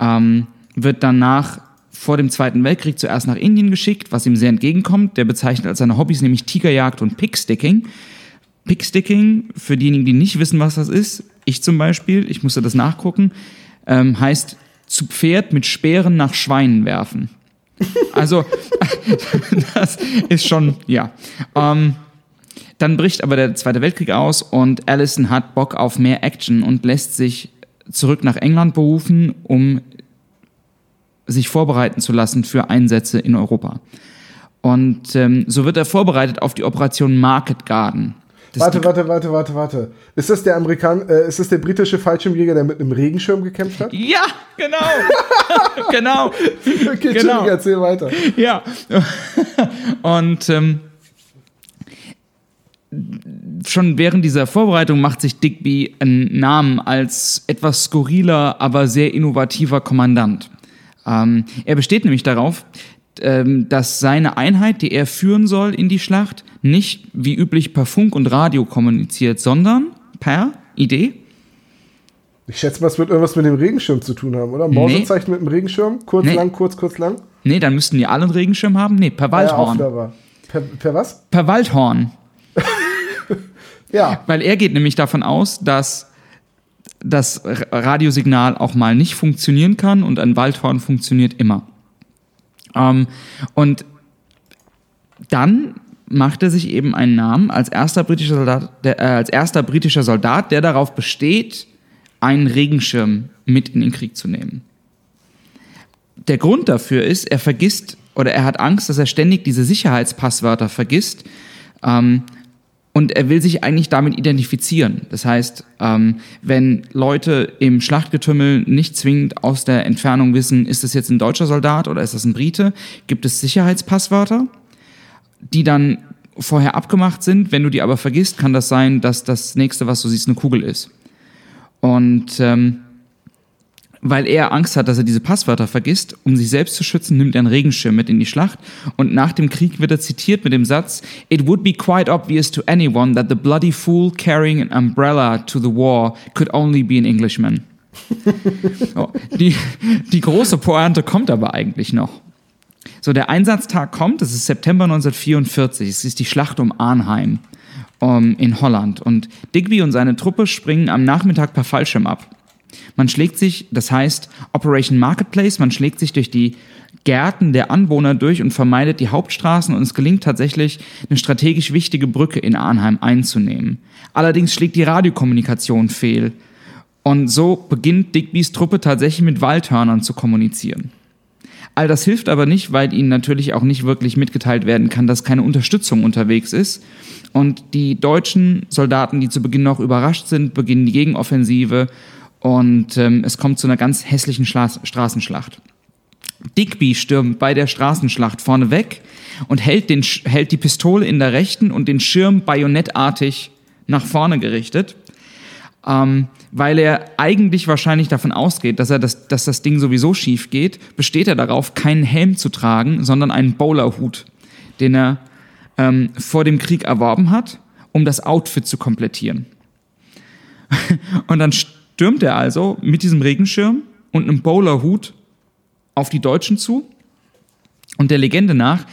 ähm, wird danach vor dem Zweiten Weltkrieg zuerst nach Indien geschickt, was ihm sehr entgegenkommt. Der bezeichnet als seine Hobbys nämlich Tigerjagd und Picksticking. Picksticking, für diejenigen, die nicht wissen, was das ist, ich zum Beispiel, ich musste das nachgucken, ähm, heißt zu Pferd mit Speeren nach Schweinen werfen. Also, das ist schon, ja. Ähm, dann bricht aber der Zweite Weltkrieg aus und Allison hat Bock auf mehr Action und lässt sich zurück nach England berufen, um sich vorbereiten zu lassen für Einsätze in Europa. Und ähm, so wird er vorbereitet auf die Operation Market Garden. Das Warte, warte, warte, warte, warte. Ist das der Amerikan äh, ist das der britische Fallschirmjäger, der mit einem Regenschirm gekämpft hat? ja, genau. genau. Okay, Genau. Erzähl weiter. Ja. Und ähm, schon während dieser Vorbereitung macht sich Digby einen Namen als etwas skurriler, aber sehr innovativer Kommandant. Ähm, er besteht nämlich darauf, ähm, dass seine Einheit, die er führen soll in die Schlacht, nicht wie üblich per Funk und Radio kommuniziert, sondern per Idee Ich schätze mal, es wird irgendwas mit dem Regenschirm zu tun haben, oder? Morsezeichen mit dem Regenschirm? Kurz, Nee. lang, kurz, kurz, lang? Nee, dann müssten die alle einen Regenschirm haben. Nee, per Ja, Waldhorn. Auflaber. Per, per was? per Waldhorn. Ja. Weil er geht nämlich davon aus, dass das Radiosignal auch mal nicht funktionieren kann und ein Waldhorn funktioniert immer. Ähm, und dann macht er sich eben einen Namen als erster britischer Soldat, der, äh, als erster britischer Soldat, der darauf besteht, einen Regenschirm mit in den Krieg zu nehmen. Der Grund dafür ist, er vergisst oder er hat Angst, dass er ständig diese Sicherheitspasswörter vergisst. Ähm, und er will sich eigentlich damit identifizieren. Das heißt, ähm, wenn Leute im Schlachtgetümmel nicht zwingend aus der Entfernung wissen, ist das jetzt ein deutscher Soldat oder ist das ein Brite, gibt es Sicherheitspasswörter, die dann vorher abgemacht sind. Wenn du die aber vergisst, kann das sein, dass das nächste, was du siehst, eine Kugel ist. Und ähm, weil er Angst hat, dass er diese Passwörter vergisst, um sich selbst zu schützen, nimmt er einen Regenschirm mit in die Schlacht. Und nach dem Krieg wird er zitiert mit dem Satz: It would be quite obvious to anyone that the bloody fool carrying an umbrella to the war could only be an Englishman. oh, die, die große Pointe kommt aber eigentlich noch. So, der Einsatztag kommt, es ist September 1944, es ist die Schlacht um Arnheim um, in Holland. Und Digby und seine Truppe springen am Nachmittag per Fallschirm ab. Man schlägt sich, das heißt Operation Marketplace, man schlägt sich durch die Gärten der Anwohner durch und vermeidet die Hauptstraßen und es gelingt tatsächlich, eine strategisch wichtige Brücke in Arnheim einzunehmen. Allerdings schlägt die Radiokommunikation fehl. Und so beginnt Digbys Truppe tatsächlich mit Waldhörnern zu kommunizieren. All das hilft aber nicht, weil ihnen natürlich auch nicht wirklich mitgeteilt werden kann, dass keine Unterstützung unterwegs ist. Und die deutschen Soldaten, die zu Beginn noch überrascht sind, beginnen die Gegenoffensive und ähm, es kommt zu einer ganz hässlichen Schla Straßenschlacht. Digby stürmt bei der Straßenschlacht vorne weg und hält, den, hält die Pistole in der rechten und den Schirm bajonettartig nach vorne gerichtet, ähm, weil er eigentlich wahrscheinlich davon ausgeht, dass, er das, dass das Ding sowieso schief geht, besteht er darauf, keinen Helm zu tragen, sondern einen Bowlerhut, den er ähm, vor dem Krieg erworben hat, um das Outfit zu komplettieren. Und dann stürmt er also mit diesem Regenschirm und einem Bowlerhut auf die Deutschen zu. Und der Legende nach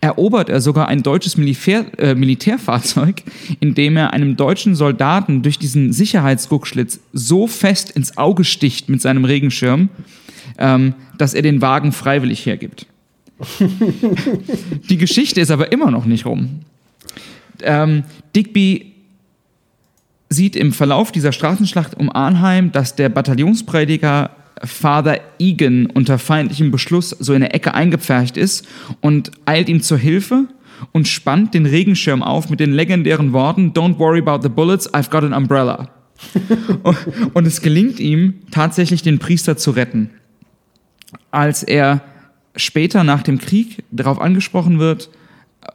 erobert er sogar ein deutsches Militär, äh, Militärfahrzeug, indem er einem deutschen Soldaten durch diesen Sicherheitsguckschlitz so fest ins Auge sticht mit seinem Regenschirm, ähm, dass er den Wagen freiwillig hergibt. Die Geschichte ist aber immer noch nicht rum. Ähm, Digby sieht im Verlauf dieser Straßenschlacht um Arnheim, dass der Bataillonsprediger Father Egan unter feindlichem Beschluss so in der Ecke eingepfercht ist und eilt ihm zur Hilfe und spannt den Regenschirm auf mit den legendären Worten Don't worry about the bullets, I've got an umbrella. und, es gelingt ihm tatsächlich den Priester zu retten. Als er später nach dem Krieg darauf angesprochen wird,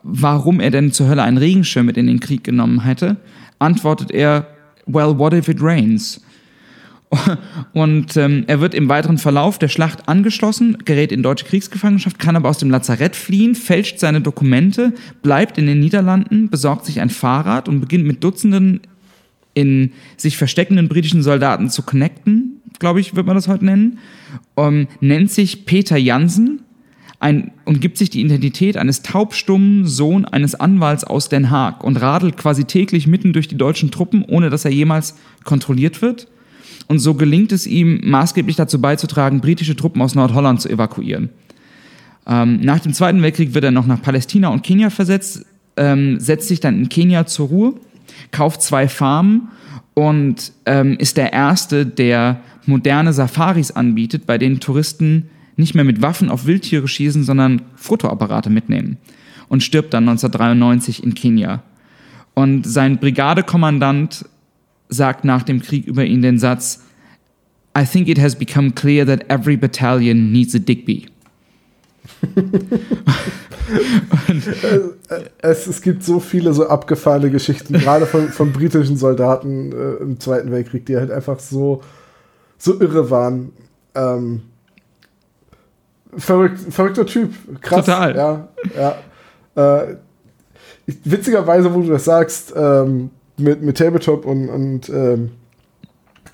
warum er denn zur Hölle einen Regenschirm mit in den Krieg genommen hätte, antwortet er, well, what if it rains? Und ähm, er wird im weiteren Verlauf der Schlacht angeschlossen, gerät in deutsche Kriegsgefangenschaft, kann aber aus dem Lazarett fliehen, fälscht seine Dokumente, bleibt in den Niederlanden, besorgt sich ein Fahrrad und beginnt mit Dutzenden in sich versteckenden britischen Soldaten zu connecten, glaube ich, wird man das heute nennen, ähm, nennt sich Peter Jansen ein, und gibt sich die Identität eines taubstummen Sohn eines Anwalts aus Den Haag und radelt quasi täglich mitten durch die deutschen Truppen, ohne dass er jemals kontrolliert wird. Und so gelingt es ihm, maßgeblich dazu beizutragen, britische Truppen aus Nordholland zu evakuieren. Ähm, nach dem Zweiten Weltkrieg wird er noch nach Palästina und Kenia versetzt, ähm, setzt sich dann in Kenia zur Ruhe, kauft zwei Farmen und ähm, ist der Erste, der moderne Safaris anbietet, bei denen Touristen nicht mehr mit Waffen auf Wildtiere schießen, sondern Fotoapparate mitnehmen. Und stirbt dann 1993 in Kenia. Und sein Brigadekommandant sagt nach dem Krieg über ihn den Satz, I think it has become clear that every battalion needs a Digby. es, es gibt so viele so abgefahrene Geschichten, gerade von, von britischen Soldaten äh, im Zweiten Weltkrieg, die halt einfach so, so irre waren. Ähm, verrückt, verrückter Typ. Krass. Total. Ja, ja. Äh, witzigerweise, wo du das sagst, ähm, mit, mit Tabletop und, und ähm,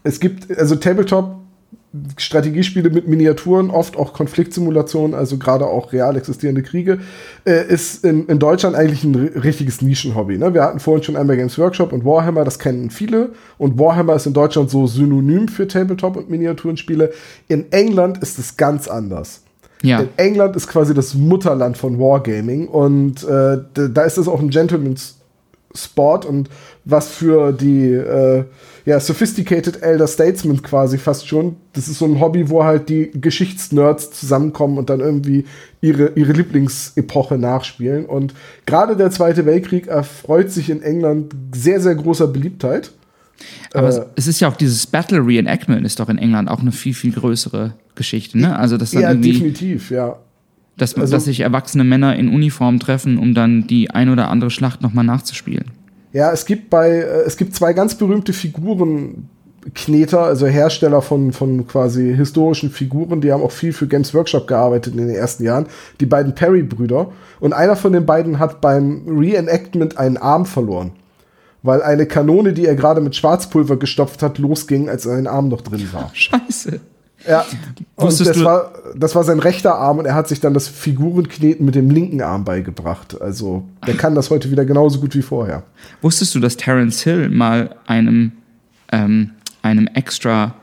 es gibt, also Tabletop Strategiespiele mit Miniaturen, oft auch Konfliktsimulationen, also gerade auch real existierende Kriege, äh, ist in, in, Deutschland eigentlich ein richtiges Nischenhobby. Ne? Wir hatten vorhin schon einmal Games Workshop und Warhammer, das kennen viele. Und Warhammer ist in Deutschland so synonym für Tabletop und Miniaturenspiele. In England ist es ganz anders. Ja. In England ist quasi das Mutterland von Wargaming und äh, da ist es auch ein Gentleman's Sport und was für die äh, ja, Sophisticated Elder Statesmen quasi fast schon. Das ist so ein Hobby, wo halt die Geschichtsnerds zusammenkommen und dann irgendwie ihre, ihre Lieblingsepoche nachspielen. Und gerade der Zweite Weltkrieg erfreut sich in England sehr, sehr großer Beliebtheit. Aber äh, es ist ja auch dieses Battle Reenactment ist doch in England auch eine viel, viel größere Geschichte, ne? Also das dann ja, definitiv, ja. Dass, also, dass sich erwachsene Männer in Uniform treffen, um dann die ein oder andere Schlacht nochmal nachzuspielen. Ja, es gibt bei, äh, es gibt zwei ganz berühmte Figuren, Kneter, also Hersteller von, von quasi historischen Figuren, die haben auch viel für Games Workshop gearbeitet in den ersten Jahren. Die beiden Perry-Brüder. Und einer von den beiden hat beim Reenactment einen Arm verloren. Weil eine Kanone, die er gerade mit Schwarzpulver gestopft hat, losging, als sein Arm noch drin war. Scheiße. Ja, und das war, das war sein rechter Arm und er hat sich dann das Figurenkneten mit dem linken Arm beigebracht. Also der kann das heute wieder genauso gut wie vorher. Wusstest du, dass Terence Hill mal einem, ähm, einem Extra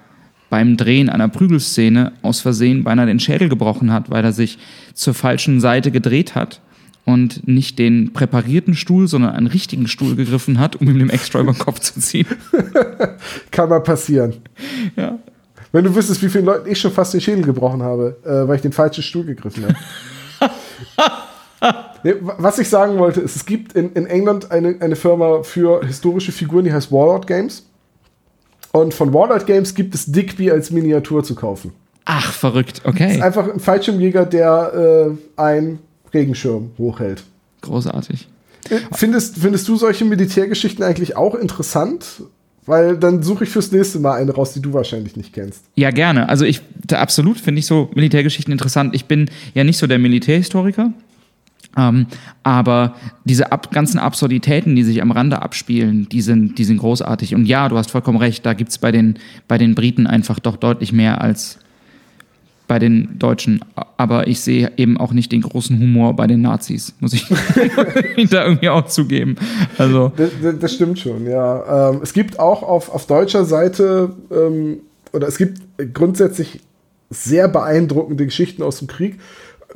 beim Drehen einer Prügelszene aus Versehen beinahe den Schädel gebrochen hat, weil er sich zur falschen Seite gedreht hat und nicht den präparierten Stuhl, sondern einen richtigen Stuhl gegriffen hat, um ihm den Extra über den Kopf zu ziehen. Kann mal passieren. Ja. Wenn du wüsstest, wie vielen Leuten ich schon fast den Schädel gebrochen habe, äh, weil ich den falschen Stuhl gegriffen habe. nee, was ich sagen wollte, ist, es gibt in, in England eine, eine Firma für historische Figuren, die heißt Warlord Games. Und von Warlord Games gibt es Digby als Miniatur zu kaufen. Ach, verrückt, okay. Das ist einfach ein Fallschirmjäger, der äh, einen Regenschirm hochhält. Großartig. Äh, findest, findest du solche Militärgeschichten eigentlich auch interessant? Weil dann suche ich fürs nächste Mal eine raus, die du wahrscheinlich nicht kennst. Ja, gerne. Also ich, absolut finde ich so Militärgeschichten interessant. Ich bin ja nicht so der Militärhistoriker. Ähm, aber diese ab, ganzen Absurditäten, die sich am Rande abspielen, die sind, die sind großartig. Und ja, du hast vollkommen recht, da gibt es bei den, bei den Briten einfach doch deutlich mehr als, bei den Deutschen. Aber ich sehe eben auch nicht den großen Humor bei den Nazis, muss ich da irgendwie auch zugeben. Also. Das, das stimmt schon, ja. Ähm, es gibt auch auf, auf deutscher Seite, ähm, oder es gibt grundsätzlich sehr beeindruckende Geschichten aus dem Krieg.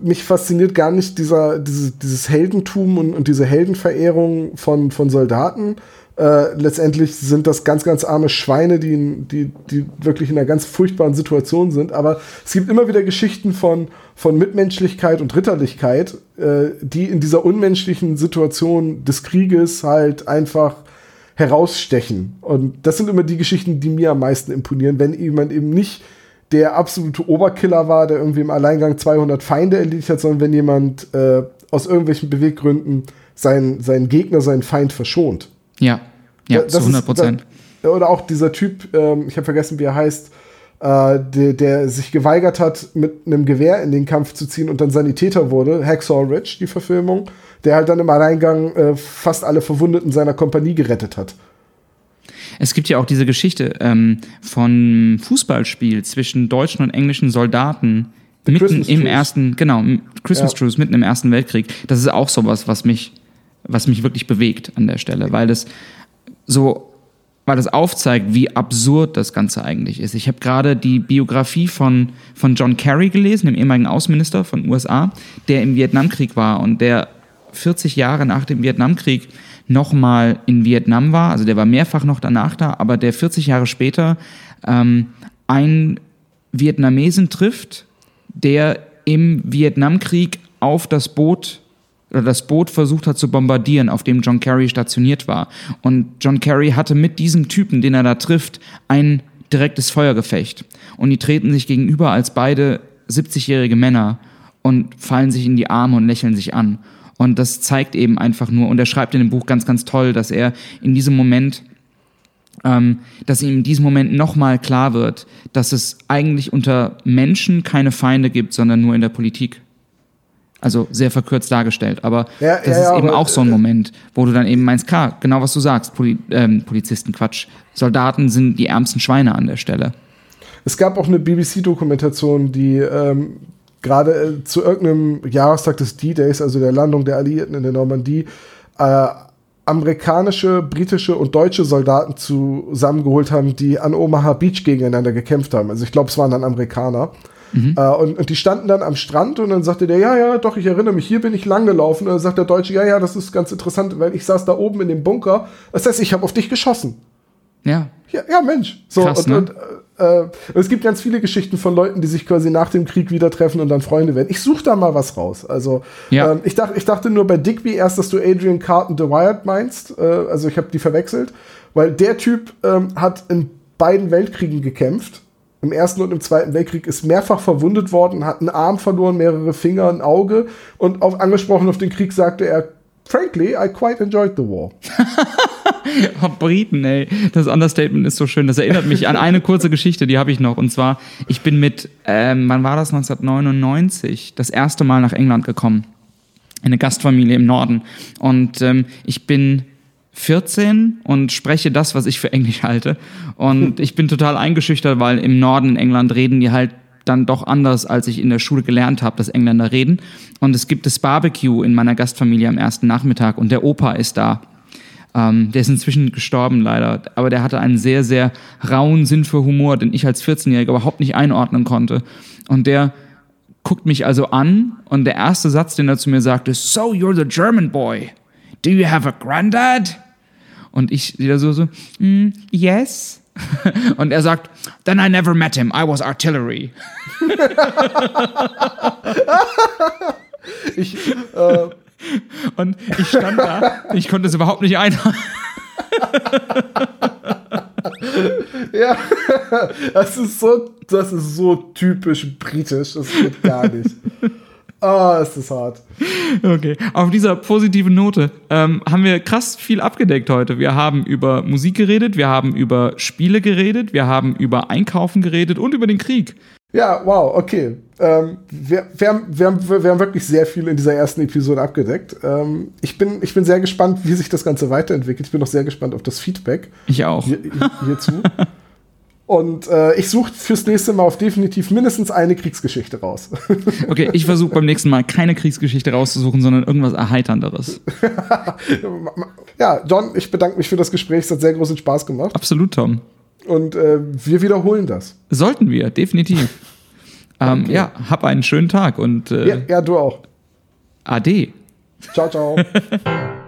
Mich fasziniert gar nicht dieser, dieses, dieses Heldentum und, und diese Heldenverehrung von, von Soldaten, äh, letztendlich sind das ganz, ganz arme Schweine, die, die, die wirklich in einer ganz furchtbaren Situation sind. Aber es gibt immer wieder Geschichten von, von Mitmenschlichkeit und Ritterlichkeit, äh, die in dieser unmenschlichen Situation des Krieges halt einfach herausstechen. Und das sind immer die Geschichten, die mir am meisten imponieren, wenn jemand eben nicht der absolute Oberkiller war, der irgendwie im Alleingang 200 Feinde erledigt hat, sondern wenn jemand äh, aus irgendwelchen Beweggründen seinen, seinen Gegner, seinen Feind verschont. Ja. Ja, das zu 100 Prozent. Oder auch dieser Typ, ähm, ich habe vergessen, wie er heißt, äh, der, der, sich geweigert hat, mit einem Gewehr in den Kampf zu ziehen und dann Sanitäter wurde, Hacksaw Ridge, die Verfilmung, der halt dann im Alleingang äh, fast alle Verwundeten seiner Kompanie gerettet hat. Es gibt ja auch diese Geschichte ähm, von Fußballspiel zwischen deutschen und englischen Soldaten The mitten Christmas im Truce. ersten, genau, Christmas ja. Truce mitten im Ersten Weltkrieg. Das ist auch sowas, was mich, was mich wirklich bewegt an der Stelle, weil das so, weil das aufzeigt, wie absurd das Ganze eigentlich ist. Ich habe gerade die Biografie von, von John Kerry gelesen, dem ehemaligen Außenminister von USA, der im Vietnamkrieg war und der 40 Jahre nach dem Vietnamkrieg nochmal in Vietnam war. Also der war mehrfach noch danach da, aber der 40 Jahre später ähm, einen Vietnamesen trifft, der im Vietnamkrieg auf das Boot oder das Boot versucht hat zu bombardieren, auf dem John Kerry stationiert war. Und John Kerry hatte mit diesem Typen, den er da trifft, ein direktes Feuergefecht. Und die treten sich gegenüber als beide 70-jährige Männer und fallen sich in die Arme und lächeln sich an. Und das zeigt eben einfach nur, und er schreibt in dem Buch ganz, ganz toll, dass er in diesem Moment, ähm, dass ihm in diesem Moment nochmal klar wird, dass es eigentlich unter Menschen keine Feinde gibt, sondern nur in der Politik. Also sehr verkürzt dargestellt. Aber Ja, das ja, ist ja, eben auch so ein Moment, wo du dann eben meinst, klar, genau was du sagst, Poli ähm, Polizisten, Quatsch. Soldaten sind die ärmsten Schweine an der Stelle. Es gab auch eine BBC-Dokumentation, die ähm, gerade äh, zu irgendeinem Jahrestag des D-Days, also der Landung der Alliierten in der Normandie, äh, amerikanische, britische und deutsche Soldaten zusammengeholt haben, die an Omaha Beach gegeneinander gekämpft haben. Also ich glaube, es waren dann Amerikaner. Äh, und, und die standen dann am Strand und dann sagte der, ja, ja, doch, ich erinnere mich, hier bin ich lang gelaufen. Und dann sagt der Deutsche, ja, ja, das ist ganz interessant, weil ich saß da oben in dem Bunker. Das heißt, ich habe auf dich geschossen. Ja. Ja, ja Mensch. So, Krass, und, ne? und, äh, und es gibt ganz viele Geschichten von Leuten, die sich quasi nach dem Krieg wieder treffen und dann Freunde werden. Ich suche da mal was raus. Also Ja. ähm, ich, dachte, ich dachte nur bei Digby erst, dass du Adrian Carton The Wired meinst. Äh, also ich habe die verwechselt, weil der Typ ähm, hat in beiden Weltkriegen gekämpft. Im Ersten und im Zweiten Weltkrieg ist mehrfach verwundet worden, hat einen Arm verloren, mehrere Finger, ein Auge und auf, angesprochen auf den Krieg sagte er, frankly, I quite enjoyed the war. Oh, Briten, ey. Das Understatement ist so schön. Das erinnert mich an eine kurze Geschichte, die habe ich noch. Und zwar, ich bin mit, ähm, wann war das, 1999, das erste Mal nach England gekommen. Eine Gastfamilie im Norden. Und ähm, ich bin 14 und spreche das, was ich für Englisch halte. Und ich bin total eingeschüchtert, weil im Norden in England reden die halt dann doch anders, als ich in der Schule gelernt habe, dass Engländer reden. Und es gibt das Barbecue in meiner Gastfamilie am ersten Nachmittag und der Opa ist da. Ähm, der ist inzwischen gestorben leider, aber der hatte einen sehr, sehr rauen Sinn für Humor, den ich als 14-Jähriger überhaupt nicht einordnen konnte. Und der guckt mich also an und der erste Satz, den er zu mir sagt, ist, So, you're the German boy. Do you have a granddad? Und ich wieder so, so, "Mm, yes. Und er sagt, then I never met him. I was artillery. Ich, äh, Und ich stand da, ich konnte es überhaupt nicht einordnen. Ja, das ist so, das ist so typisch britisch. Das geht gar nicht. Ah, ist das hart. Okay, auf dieser positiven Note ähm, haben wir krass viel abgedeckt heute. Wir haben über Musik geredet, wir haben über Spiele geredet, wir haben über Einkaufen geredet und über den Krieg. Ja, wow, okay. Ähm, wir, wir, haben, wir, haben, wir haben wirklich sehr viel in dieser ersten Episode abgedeckt. Ähm, ich, bin, ich bin sehr gespannt, wie sich das Ganze weiterentwickelt. Ich bin auch sehr gespannt auf das Feedback Ich auch. hier, hierzu. Und äh, ich suche fürs nächste Mal auf definitiv mindestens eine Kriegsgeschichte raus. Okay, ich versuche beim nächsten Mal keine Kriegsgeschichte rauszusuchen, sondern irgendwas Erheiternderes. ja, John, ich bedanke mich für das Gespräch. Es hat sehr großen Spaß gemacht. Absolut, Tom. Und äh, wir wiederholen das. Sollten wir, definitiv. Ähm, Ja, hab einen schönen Tag und äh, Ja, ja, du auch. Ade. Ciao, ciao.